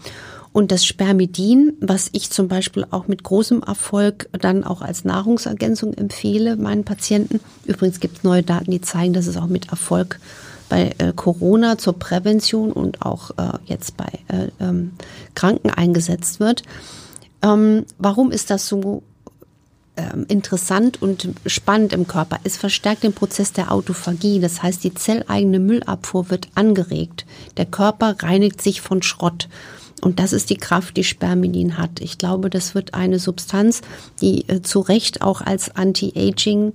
[SPEAKER 3] Und das Spermidin, was ich zum Beispiel auch mit großem Erfolg dann auch als Nahrungsergänzung empfehle meinen Patienten. Übrigens gibt es neue Daten, die zeigen, dass es auch mit Erfolg bei äh, Corona zur Prävention und auch äh, jetzt bei äh, ähm, Kranken eingesetzt wird. Ähm, warum ist das so ähm, interessant und spannend im Körper. Es verstärkt den Prozess der Autophagie. Das heißt, die zelleigene Müllabfuhr wird angeregt. Der Körper reinigt sich von Schrott. Und das ist die Kraft, die Spermidin hat. Ich glaube, das wird eine Substanz, die äh, zu Recht auch als Anti-Aging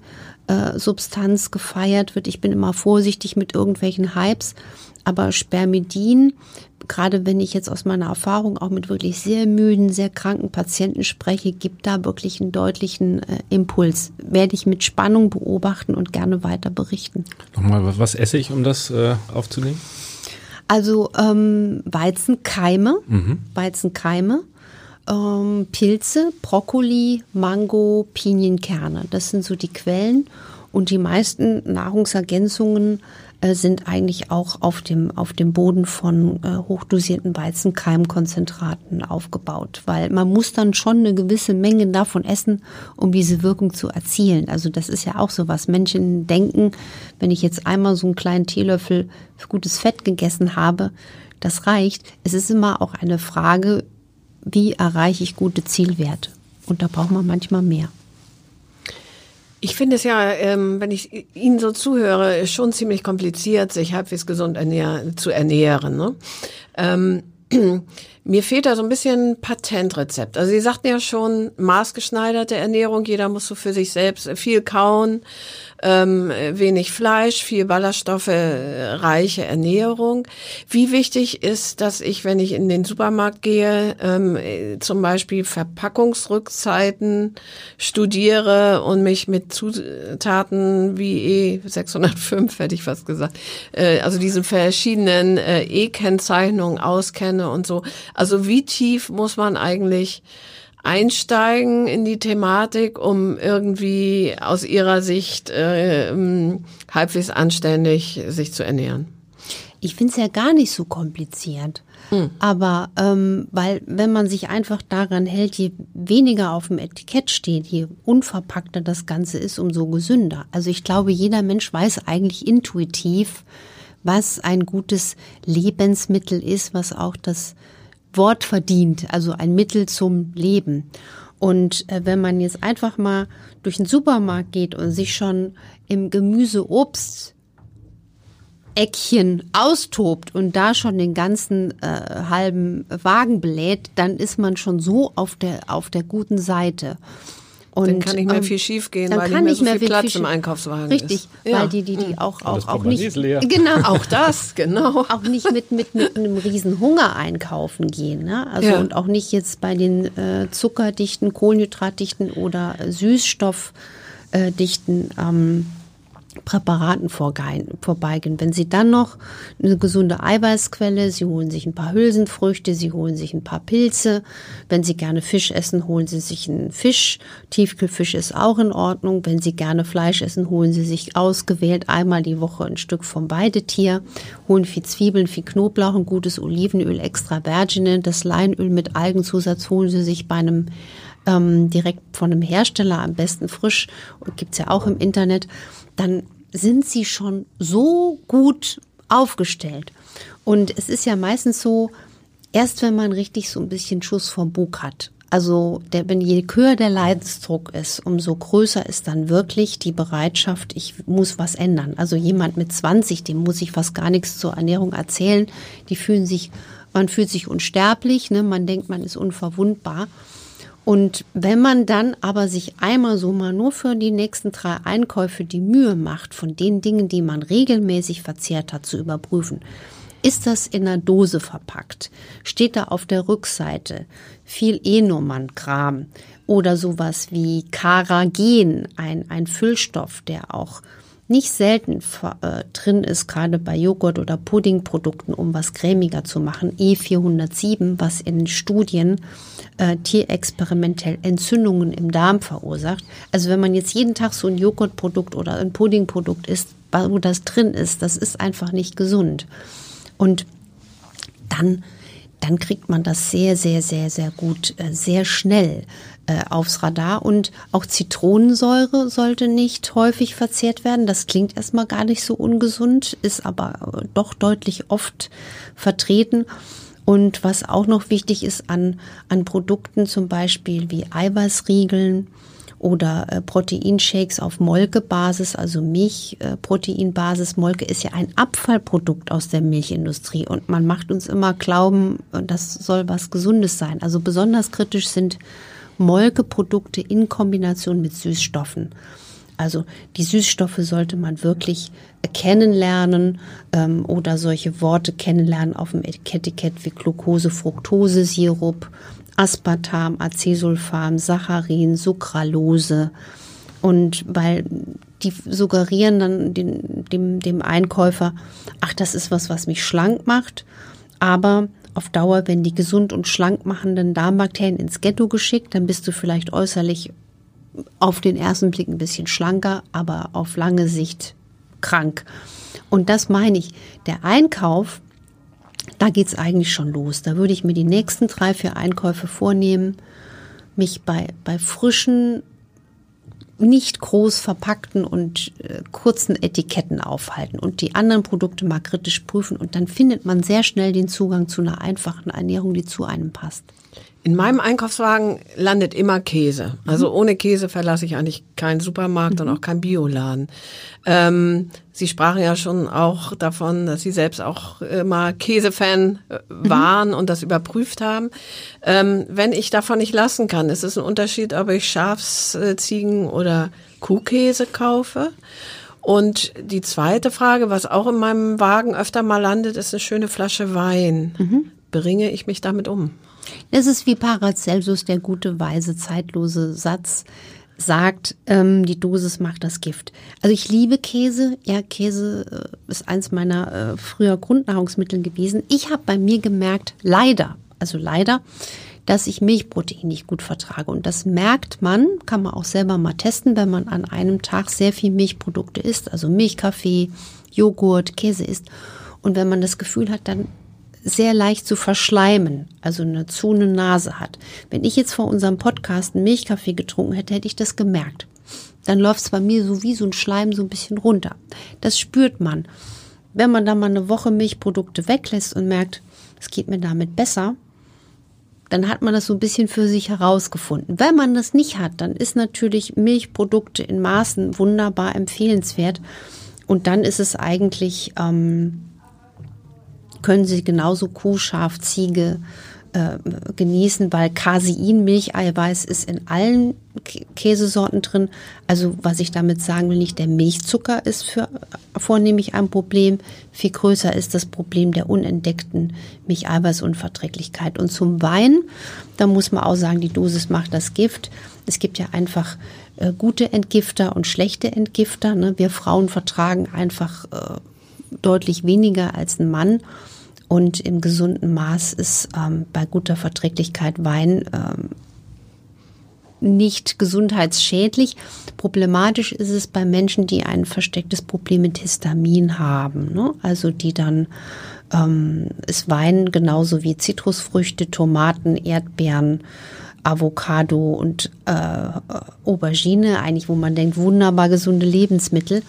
[SPEAKER 3] äh, Substanz gefeiert wird. Ich bin immer vorsichtig mit irgendwelchen Hypes, aber Spermidin, gerade wenn ich jetzt aus meiner Erfahrung auch mit wirklich sehr müden, sehr kranken Patienten spreche, gibt da wirklich einen deutlichen äh, Impuls. Werde ich mit Spannung beobachten und gerne weiter berichten.
[SPEAKER 2] Nochmal, was esse ich, um das äh, aufzunehmen?
[SPEAKER 3] Also ähm, Weizenkeime, mhm. Weizenkeime. ähm, Pilze, Brokkoli, Mango, Pinienkerne. Das sind so die Quellen. Und die meisten Nahrungsergänzungen äh, sind eigentlich auch auf dem, auf dem Boden von äh, hochdosierten Weizenkeimkonzentraten aufgebaut, weil man muss dann schon eine gewisse Menge davon essen, um diese Wirkung zu erzielen. Also das ist ja auch so, was Menschen denken, wenn ich jetzt einmal so einen kleinen Teelöffel gutes Fett gegessen habe, das reicht. Es ist immer auch eine Frage, wie erreiche ich gute Zielwerte? Und da braucht man manchmal mehr.
[SPEAKER 4] Ich finde es ja, ähm, wenn ich Ihnen so zuhöre, schon ziemlich kompliziert, sich halbwegs gesund ernähr zu ernähren. Ne? Ähm, mir fehlt da so ein bisschen Patentrezept. Also Sie sagten ja schon, maßgeschneiderte Ernährung, jeder muss so für sich selbst viel kauen ähm, wenig Fleisch, viel Ballaststoffe, reiche Ernährung. Wie wichtig ist, dass ich, wenn ich in den Supermarkt gehe, ähm, zum Beispiel Verpackungsrückzeiten studiere und mich mit Zutaten wie E605, hätte ich fast gesagt, äh, also diesen verschiedenen äh, E-Kennzeichnungen auskenne und so. Also wie tief muss man eigentlich einsteigen in die Thematik, um irgendwie aus ihrer Sicht äh, ähm, halbwegs anständig sich zu ernähren?
[SPEAKER 3] Ich finde es ja gar nicht so kompliziert. Hm. Aber ähm, weil wenn man sich einfach daran hält, je weniger auf dem Etikett steht, je unverpackter das Ganze ist, umso gesünder. Also ich glaube, jeder Mensch weiß eigentlich intuitiv, was ein gutes Lebensmittel ist, was auch das Wort verdient, also ein Mittel zum Leben. Und äh, wenn man jetzt einfach mal durch den Supermarkt geht und sich schon im Gemüse-Obst Eckchen austobt und da schon den ganzen äh, halben Wagen belädt, dann ist man schon so auf der auf der guten Seite.
[SPEAKER 4] Und, dann kann nicht mehr ähm, viel schief gehen, weil kann nicht mehr, so viel Platz viel im Einkaufswagen
[SPEAKER 3] richtig,
[SPEAKER 4] ist.
[SPEAKER 3] Richtig, weil die, die, die auch, auch, auch nicht, genau,
[SPEAKER 4] auch das, genau,
[SPEAKER 3] auch nicht mit, mit, mit einem riesen Hunger einkaufen gehen, ne? Also, ja. und auch nicht jetzt bei den äh, zuckerdichten, kohlenhydratdichten oder Süßstoffdichten, ähm, Präparaten vorbeigehen. Wenn Sie dann noch eine gesunde Eiweißquelle, Sie holen sich ein paar Hülsenfrüchte, Sie holen sich ein paar Pilze. Wenn Sie gerne Fisch essen, holen Sie sich einen Fisch. Tiefkühlfisch ist auch in Ordnung. Wenn Sie gerne Fleisch essen, holen Sie sich ausgewählt einmal die Woche ein Stück vom Weidetier. Holen viel Zwiebeln, viel Knoblauch, ein gutes Olivenöl extra Vergine. Das Leinöl mit Algenzusatz holen Sie sich bei einem ähm, direkt von einem Hersteller, am besten frisch, gibt's ja auch im Internet dann sind sie schon so gut aufgestellt. Und es ist ja meistens so, erst wenn man richtig so ein bisschen Schuss vom Bug hat, also der, wenn je höher der Leidensdruck ist, umso größer ist dann wirklich die Bereitschaft, ich muss was ändern. Also jemand mit 20, dem muss ich fast gar nichts zur Ernährung erzählen. Die fühlen sich, man fühlt sich unsterblich, ne? man denkt, man ist unverwundbar. Und wenn man dann aber sich einmal so mal nur für die nächsten drei Einkäufe die Mühe macht, von den Dingen, die man regelmäßig verzehrt hat, zu überprüfen, ist das in einer Dose verpackt? Steht da auf der Rückseite viel E-Nummern-Kram oder sowas wie Karagen, ein, ein Füllstoff, der auch nicht selten äh, drin ist, gerade bei Joghurt- oder Puddingprodukten, um was cremiger zu machen, E407, was in Studien äh, tierexperimentell Entzündungen im Darm verursacht. Also wenn man jetzt jeden Tag so ein Joghurtprodukt oder ein Puddingprodukt isst, wo das drin ist, das ist einfach nicht gesund. Und dann dann kriegt man das sehr, sehr, sehr, sehr gut, äh, sehr schnell äh, aufs Radar. Und auch Zitronensäure sollte nicht häufig verzehrt werden. Das klingt erstmal gar nicht so ungesund, ist aber äh, doch deutlich oft vertreten. Und was auch noch wichtig ist an, an Produkten, zum Beispiel wie Eiweißriegeln, oder äh, Proteinshakes auf Molkebasis, also Milchproteinbasis. Äh, Molke ist ja ein Abfallprodukt aus der Milchindustrie und man macht uns immer glauben, das soll was Gesundes sein. Also besonders kritisch sind Molkeprodukte in Kombination mit Süßstoffen. Also die Süßstoffe sollte man wirklich kennenlernen ähm, oder solche Worte kennenlernen auf dem Etikett wie Glucose, Fructose, Sirup, Aspartam, Acesulfam, Saccharin, Sucralose. Und weil die suggerieren dann den, dem, dem Einkäufer, ach, das ist was, was mich schlank macht. Aber auf Dauer werden die gesund und schlank machenden Darmbakterien ins Ghetto geschickt, dann bist du vielleicht äußerlich auf den ersten Blick ein bisschen schlanker, aber auf lange Sicht krank. Und das meine ich. Der Einkauf, da geht's eigentlich schon los. Da würde ich mir die nächsten drei, vier Einkäufe vornehmen, mich bei, bei frischen, nicht groß verpackten und äh, kurzen Etiketten aufhalten und die anderen Produkte mal kritisch prüfen. Und dann findet man sehr schnell den Zugang zu einer einfachen Ernährung, die zu einem passt.
[SPEAKER 4] In meinem Einkaufswagen landet immer Käse. Also ohne Käse verlasse ich eigentlich keinen Supermarkt mhm. und auch keinen Bioladen. Ähm, Sie sprachen ja schon auch davon, dass Sie selbst auch immer Käsefan äh, mhm. waren mhm. und das überprüft haben. Ähm, wenn ich davon nicht lassen kann, ist es ein Unterschied, ob ich Schafs-, äh, Ziegen- oder Kuhkäse kaufe. Und die zweite Frage, was auch in meinem Wagen öfter mal landet, ist eine schöne Flasche Wein. Mhm. Bringe ich mich damit um?
[SPEAKER 3] Das ist wie Paracelsus, der gute, weise, zeitlose Satz sagt, ähm, die Dosis macht das Gift. Also ich liebe Käse. Ja, Käse äh, ist eins meiner äh, früher Grundnahrungsmittel gewesen. Ich habe bei mir gemerkt, leider, also leider, dass ich Milchprotein nicht gut vertrage. Und das merkt man, kann man auch selber mal testen, wenn man an einem Tag sehr viel Milchprodukte isst, also Milchkaffee, Joghurt, Käse isst. Und wenn man das Gefühl hat, dann sehr leicht zu verschleimen, also eine zu eine Nase hat. Wenn ich jetzt vor unserem Podcast einen Milchkaffee getrunken hätte, hätte ich das gemerkt. Dann läuft es bei mir so wie so ein Schleim so ein bisschen runter. Das spürt man. Wenn man dann mal eine Woche Milchprodukte weglässt und merkt, es geht mir damit besser, dann hat man das so ein bisschen für sich herausgefunden. Wenn man das nicht hat, dann ist natürlich Milchprodukte in Maßen wunderbar empfehlenswert. Und dann ist es eigentlich ähm, können Sie genauso Kuh, Schaf, Ziege äh, genießen, weil Casein, Milcheiweiß ist in allen Käsesorten drin. Also was ich damit sagen will, nicht der Milchzucker ist für vornehmlich ein Problem. Viel größer ist das Problem der unentdeckten Milcheiweißunverträglichkeit. Und zum Wein, da muss man auch sagen, die Dosis macht das Gift. Es gibt ja einfach äh, gute Entgifter und schlechte Entgifter. Ne? Wir Frauen vertragen einfach äh, deutlich weniger als ein Mann. Und im gesunden Maß ist ähm, bei guter Verträglichkeit Wein ähm, nicht gesundheitsschädlich. Problematisch ist es bei Menschen, die ein verstecktes Problem mit Histamin haben. Ne? Also die dann ähm, ist Wein genauso wie Zitrusfrüchte, Tomaten, Erdbeeren, Avocado und äh, Aubergine, eigentlich wo man denkt, wunderbar gesunde Lebensmittel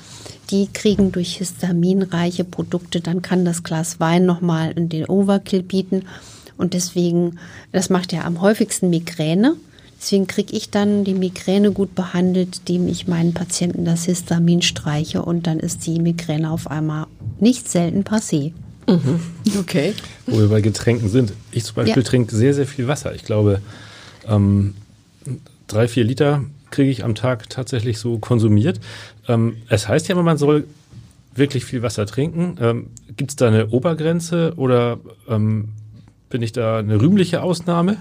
[SPEAKER 3] die kriegen durch histaminreiche Produkte, dann kann das Glas Wein nochmal in den Overkill bieten. Und deswegen, das macht ja am häufigsten Migräne. Deswegen kriege ich dann die Migräne gut behandelt, indem ich meinen Patienten das Histamin streiche und dann ist die Migräne auf einmal nicht selten passé.
[SPEAKER 4] Mhm. Okay.
[SPEAKER 2] Wo wir bei Getränken sind. Ich zum Beispiel ja. trinke sehr, sehr viel Wasser. Ich glaube, ähm, drei, vier Liter kriege ich am Tag tatsächlich so konsumiert. Ähm, es heißt ja immer, man soll wirklich viel Wasser trinken. Ähm, Gibt es da eine Obergrenze oder ähm, bin ich da eine rühmliche Ausnahme?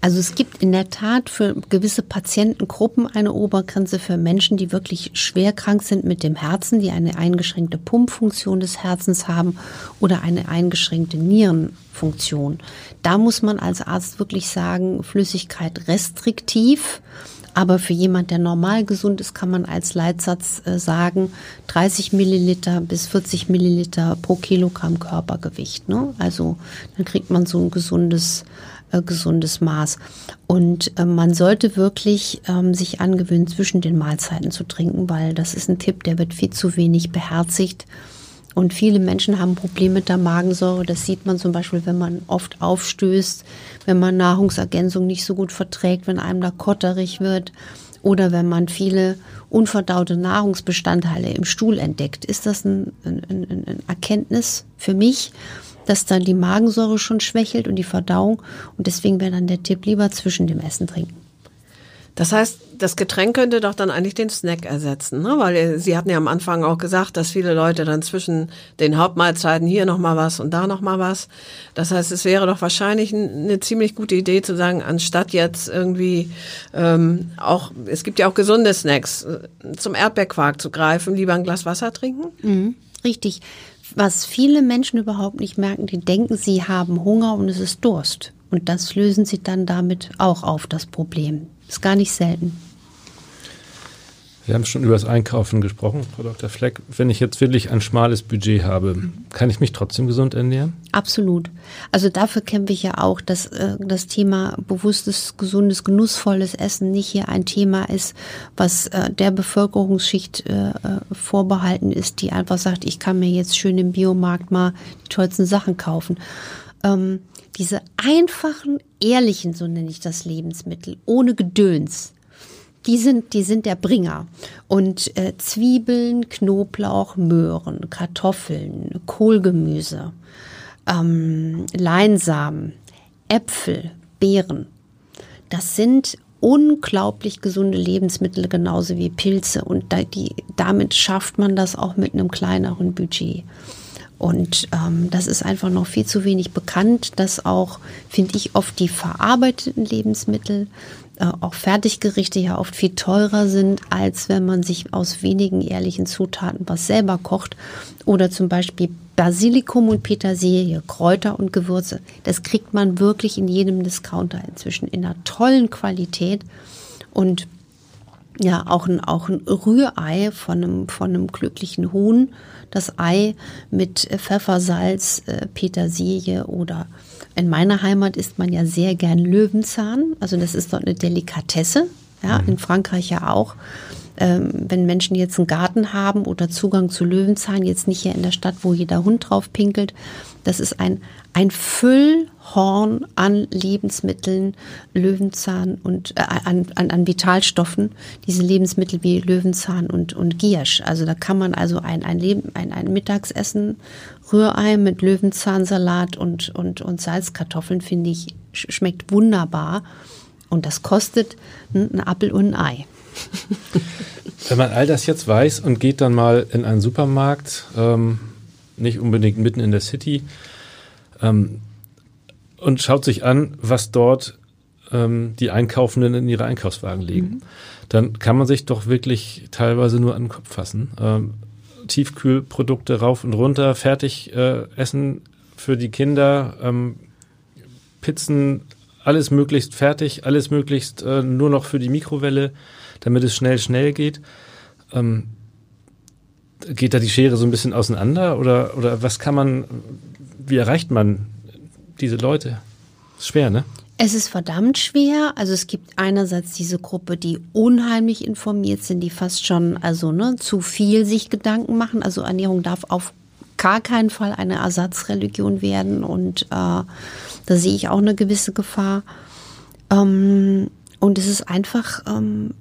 [SPEAKER 3] Also es gibt in der Tat für gewisse Patientengruppen eine Obergrenze für Menschen, die wirklich schwer krank sind mit dem Herzen, die eine eingeschränkte Pumpfunktion des Herzens haben oder eine eingeschränkte Nierenfunktion. Da muss man als Arzt wirklich sagen, Flüssigkeit restriktiv aber für jemand, der normal gesund ist, kann man als Leitsatz äh, sagen, 30 Milliliter bis 40 Milliliter pro Kilogramm Körpergewicht. Ne? Also dann kriegt man so ein gesundes, äh, gesundes Maß. Und äh, man sollte wirklich ähm, sich angewöhnen, zwischen den Mahlzeiten zu trinken, weil das ist ein Tipp, der wird viel zu wenig beherzigt. Und viele Menschen haben Probleme mit der Magensäure. Das sieht man zum Beispiel, wenn man oft aufstößt, wenn man Nahrungsergänzung nicht so gut verträgt, wenn einem da kotterig wird oder wenn man viele unverdaute Nahrungsbestandteile im Stuhl entdeckt. Ist das ein, ein, ein, Erkenntnis für mich, dass dann die Magensäure schon schwächelt und die Verdauung? Und deswegen wäre dann der Tipp lieber zwischen dem Essen trinken.
[SPEAKER 4] Das heißt, das Getränk könnte doch dann eigentlich den Snack ersetzen, ne? weil Sie hatten ja am Anfang auch gesagt, dass viele Leute dann zwischen den Hauptmahlzeiten hier noch mal was und da noch mal was. Das heißt, es wäre doch wahrscheinlich eine ziemlich gute Idee zu sagen, anstatt jetzt irgendwie ähm, auch, es gibt ja auch gesunde Snacks, äh, zum Erdbeerquark zu greifen, lieber ein Glas Wasser trinken.
[SPEAKER 3] Mhm, richtig was viele Menschen überhaupt nicht merken, die denken, sie haben Hunger und es ist Durst. Und das lösen sie dann damit auch auf, das Problem. Ist gar nicht selten.
[SPEAKER 2] Wir haben schon über das Einkaufen gesprochen, Frau Dr. Fleck. Wenn ich jetzt wirklich ein schmales Budget habe, kann ich mich trotzdem gesund ernähren?
[SPEAKER 3] Absolut. Also dafür kämpfe ich ja auch, dass äh, das Thema bewusstes, gesundes, genussvolles Essen nicht hier ein Thema ist, was äh, der Bevölkerungsschicht äh, vorbehalten ist, die einfach sagt, ich kann mir jetzt schön im Biomarkt mal die tollsten Sachen kaufen. Ähm, diese einfachen, ehrlichen, so nenne ich das Lebensmittel, ohne Gedöns, die sind, die sind der Bringer. Und äh, Zwiebeln, Knoblauch, Möhren, Kartoffeln, Kohlgemüse, ähm, Leinsamen, Äpfel, Beeren, das sind unglaublich gesunde Lebensmittel, genauso wie Pilze. Und da, die, damit schafft man das auch mit einem kleineren Budget. Und ähm, das ist einfach noch viel zu wenig bekannt, dass auch, finde ich, oft die verarbeiteten Lebensmittel äh, auch Fertiggerichte ja oft viel teurer sind, als wenn man sich aus wenigen ehrlichen Zutaten was selber kocht. Oder zum Beispiel Basilikum und Petersilie, Kräuter und Gewürze. Das kriegt man wirklich in jedem Discounter inzwischen in einer tollen Qualität. Und ja, auch ein, auch ein Rührei von einem, von einem glücklichen Huhn. Das Ei mit Pfeffer, Salz, äh, Petersilie oder in meiner Heimat isst man ja sehr gern Löwenzahn. Also das ist dort eine Delikatesse. Ja, mhm. in Frankreich ja auch. Ähm, wenn Menschen jetzt einen Garten haben oder Zugang zu Löwenzahn, jetzt nicht hier in der Stadt, wo jeder Hund drauf pinkelt, das ist ein, ein Füllhorn an Lebensmitteln, Löwenzahn und äh, an, an, an Vitalstoffen, diese Lebensmittel wie Löwenzahn und, und Giersch. Also da kann man also ein, ein, Leben, ein, ein Mittagsessen, Rührei mit Löwenzahnsalat und, und, und Salzkartoffeln, finde ich, schmeckt wunderbar. Und das kostet ein Apfel und ein Ei.
[SPEAKER 2] Wenn man all das jetzt weiß und geht dann mal in einen Supermarkt, ähm, nicht unbedingt mitten in der City, ähm, und schaut sich an, was dort ähm, die Einkaufenden in ihre Einkaufswagen legen, mhm. dann kann man sich doch wirklich teilweise nur an den Kopf fassen. Ähm, Tiefkühlprodukte rauf und runter, fertig äh, essen für die Kinder, ähm, Pizzen, alles möglichst fertig, alles möglichst äh, nur noch für die Mikrowelle, damit es schnell, schnell geht. Ähm, geht da die Schere so ein bisschen auseinander oder, oder was kann man, wie erreicht man diese Leute? Ist schwer, ne?
[SPEAKER 3] Es ist verdammt schwer. Also es gibt einerseits diese Gruppe, die unheimlich informiert sind, die fast schon also ne, zu viel sich Gedanken machen. Also Ernährung darf auf gar keinen Fall eine Ersatzreligion werden und äh, da sehe ich auch eine gewisse Gefahr. Ähm, und es ist einfach, ähm,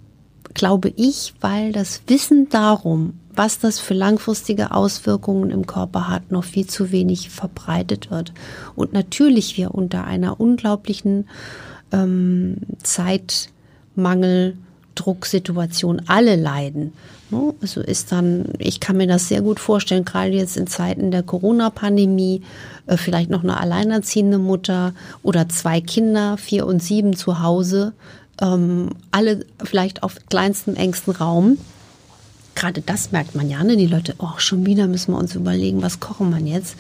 [SPEAKER 3] glaube ich, weil das Wissen darum, was das für langfristige Auswirkungen im Körper hat, noch viel zu wenig verbreitet wird. Und natürlich wir unter einer unglaublichen ähm, Zeitmangel, Drucksituation alle leiden. Ne? Also ist dann, ich kann mir das sehr gut vorstellen, gerade jetzt in Zeiten der Corona-Pandemie, äh, vielleicht noch eine alleinerziehende Mutter oder zwei Kinder, vier und sieben zu Hause, ähm, alle vielleicht auf kleinstem, engsten Raum gerade das merkt man ja, ne? Die Leute, oh, schon wieder müssen wir uns überlegen, was kochen wir jetzt.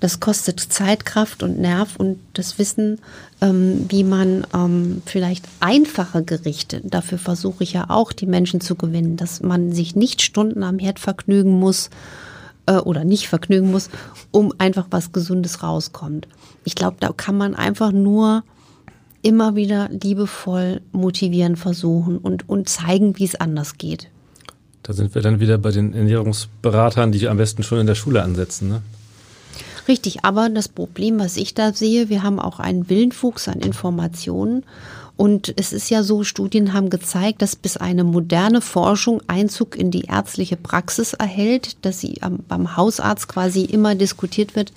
[SPEAKER 3] Das kostet Zeit, Kraft und Nerv und das Wissen, ähm, wie man ähm, vielleicht einfache Gerichte, dafür versuche ich ja auch, die Menschen zu gewinnen, dass man sich nicht Stunden am Herd vergnügen muss äh, oder nicht vergnügen muss, um einfach was Gesundes rauskommt. Ich glaube, da kann man einfach nur immer wieder liebevoll motivieren versuchen und, und zeigen, wie es anders geht.
[SPEAKER 2] Da sind wir dann wieder bei den Ernährungsberatern, die am besten schon in der Schule ansetzen. Ne?
[SPEAKER 3] Richtig, aber das Problem, was ich da sehe, wir haben auch einen Willenfuchs an Informationen. Und es ist ja so, Studien haben gezeigt, dass bis eine moderne Forschung Einzug in die ärztliche Praxis erhält, dass sie beim Hausarzt quasi immer diskutiert wird,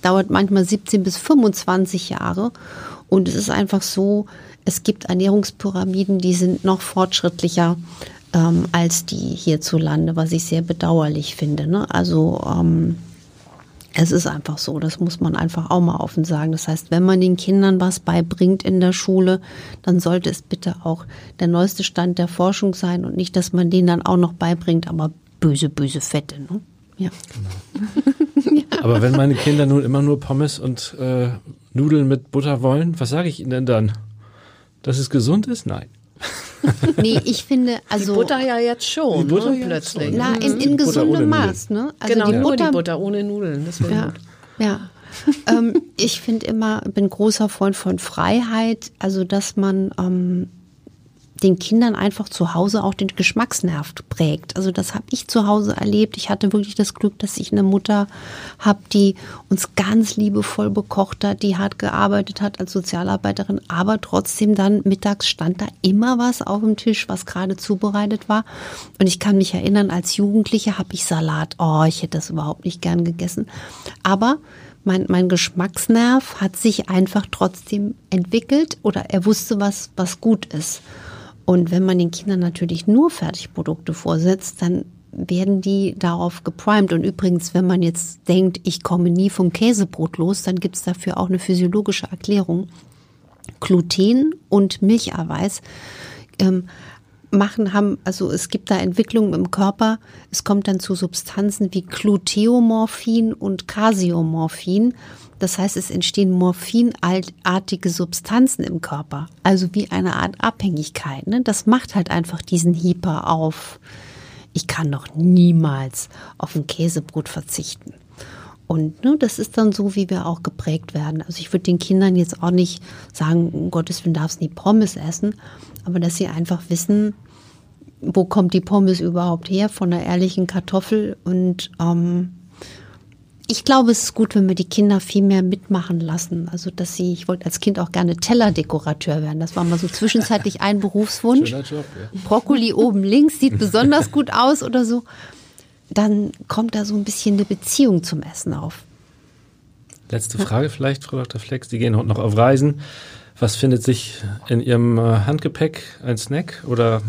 [SPEAKER 3] dauert manchmal 17 bis 25 Jahre. Und es ist einfach so, es gibt Ernährungspyramiden, die sind noch fortschrittlicher ähm, als die hierzulande, was ich sehr bedauerlich finde. Ne? Also ähm, es ist einfach so, das muss man einfach auch mal offen sagen. Das heißt, wenn man den Kindern was beibringt in der Schule, dann sollte es bitte auch der neueste Stand der Forschung sein und nicht, dass man denen dann auch noch beibringt, aber böse, böse Fette. Ne? Ja.
[SPEAKER 2] Aber wenn meine Kinder nun immer nur Pommes und äh, Nudeln mit Butter wollen, was sage ich ihnen denn dann? Dass es gesund ist? Nein.
[SPEAKER 3] Nee, ich finde, also.
[SPEAKER 4] die Butter ja jetzt schon,
[SPEAKER 2] Die Butter
[SPEAKER 4] ne, plötzlich.
[SPEAKER 3] na, in,
[SPEAKER 2] Die
[SPEAKER 3] in gesundem. Maß, ne? Also
[SPEAKER 4] genau,
[SPEAKER 3] die
[SPEAKER 4] nur
[SPEAKER 3] Butter,
[SPEAKER 4] die Butter ohne Nudeln, das wäre
[SPEAKER 3] Ja,
[SPEAKER 4] gut.
[SPEAKER 3] ja. ähm, ich finde immer, bin großer Freund von Freiheit, also dass man ähm, den Kindern einfach zu Hause auch den Geschmacksnerv prägt. Also das habe ich zu Hause erlebt. Ich hatte wirklich das Glück, dass ich eine Mutter habe, die uns ganz liebevoll bekocht hat, die hart gearbeitet hat als Sozialarbeiterin, aber trotzdem dann mittags stand da immer was auf dem Tisch, was gerade zubereitet war. Und ich kann mich erinnern, als Jugendliche habe ich Salat. Oh, ich hätte das überhaupt nicht gern gegessen. Aber mein, mein Geschmacksnerv hat sich einfach trotzdem entwickelt oder er wusste, was, was gut ist. Und wenn man den Kindern natürlich nur Fertigprodukte vorsetzt, dann werden die darauf geprimed. Und übrigens, wenn man jetzt denkt, ich komme nie vom Käsebrot los, dann gibt es dafür auch eine physiologische Erklärung. Gluten und Milcheiweiß ähm, machen, haben, also es gibt da Entwicklungen im Körper. Es kommt dann zu Substanzen wie Gluteomorphin und Casiomorphin. Das heißt, es entstehen morphinartige Substanzen im Körper. Also wie eine Art Abhängigkeit. Ne? Das macht halt einfach diesen Hyper auf. Ich kann doch niemals auf ein Käsebrot verzichten. Und ne, das ist dann so, wie wir auch geprägt werden. Also ich würde den Kindern jetzt auch nicht sagen, um Gottes Willen darfst nie Pommes essen, aber dass sie einfach wissen, wo kommt die Pommes überhaupt her von einer ehrlichen Kartoffel. Und ähm, ich glaube, es ist gut, wenn wir die Kinder viel mehr mitmachen lassen. Also dass sie, ich wollte als Kind auch gerne Tellerdekorateur werden. Das war mal so zwischenzeitlich ein Berufswunsch.
[SPEAKER 2] Job, ja.
[SPEAKER 3] Brokkoli oben links sieht besonders gut aus oder so, dann kommt da so ein bisschen eine Beziehung zum Essen auf.
[SPEAKER 2] Letzte Frage vielleicht, Frau Dr. Flex. Die gehen heute noch auf Reisen. Was findet sich in Ihrem äh, Handgepäck? Ein Snack? Oder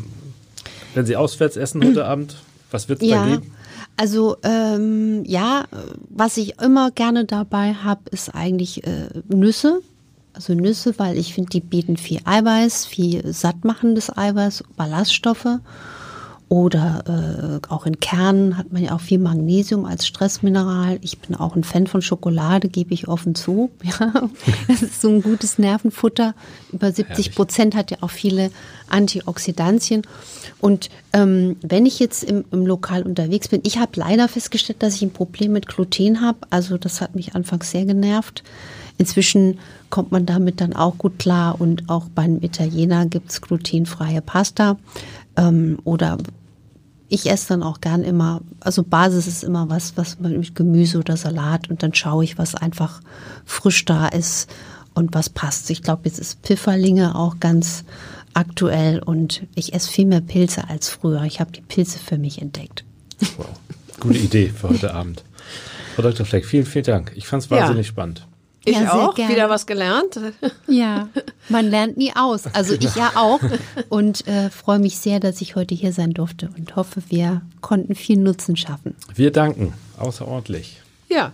[SPEAKER 2] wenn Sie auswärts essen heute Abend, was wird es da
[SPEAKER 3] Ja,
[SPEAKER 2] geben?
[SPEAKER 3] Also ähm, ja, was ich immer gerne dabei habe, ist eigentlich äh, Nüsse. Also Nüsse, weil ich finde, die bieten viel Eiweiß, viel sattmachendes Eiweiß, Ballaststoffe. Oder äh, auch in Kernen hat man ja auch viel Magnesium als Stressmineral. Ich bin auch ein Fan von Schokolade, gebe ich offen zu. Ja, das ist so ein gutes Nervenfutter. Über 70 Prozent hat ja auch viele Antioxidantien. Und ähm, wenn ich jetzt im, im Lokal unterwegs bin, ich habe leider festgestellt, dass ich ein Problem mit Gluten habe. Also das hat mich anfangs sehr genervt. Inzwischen kommt man damit dann auch gut klar und auch beim Italiener gibt es glutenfreie Pasta. Ähm, oder ich esse dann auch gern immer, also Basis ist immer was, was man mit Gemüse oder Salat und dann schaue ich, was einfach frisch da ist und was passt. Ich glaube, jetzt ist Pfifferlinge auch ganz aktuell und ich esse viel mehr Pilze als früher. Ich habe die Pilze für mich entdeckt.
[SPEAKER 2] Wow. Gute Idee für heute Abend. Frau Dr. Fleck, vielen, vielen Dank. Ich fand es
[SPEAKER 4] Ja.
[SPEAKER 2] wahnsinnig spannend.
[SPEAKER 4] Ich
[SPEAKER 3] Ja,
[SPEAKER 4] auch,
[SPEAKER 3] gerne.
[SPEAKER 4] wieder was gelernt.
[SPEAKER 3] Ja, man lernt nie aus. Also ich ja auch und äh, freue mich sehr, dass ich heute hier sein durfte und hoffe, wir konnten viel Nutzen schaffen.
[SPEAKER 2] Wir danken außerordentlich.
[SPEAKER 4] Ja,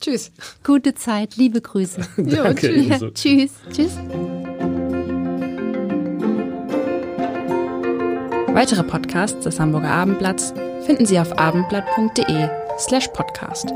[SPEAKER 4] tschüss.
[SPEAKER 3] Gute Zeit, liebe Grüße.
[SPEAKER 2] Danke.
[SPEAKER 4] tschüss.
[SPEAKER 3] Ja, tschüss. Tschüss.
[SPEAKER 5] Weitere Podcasts des Hamburger Abendblatts finden Sie auf abendblatt.de slash podcast.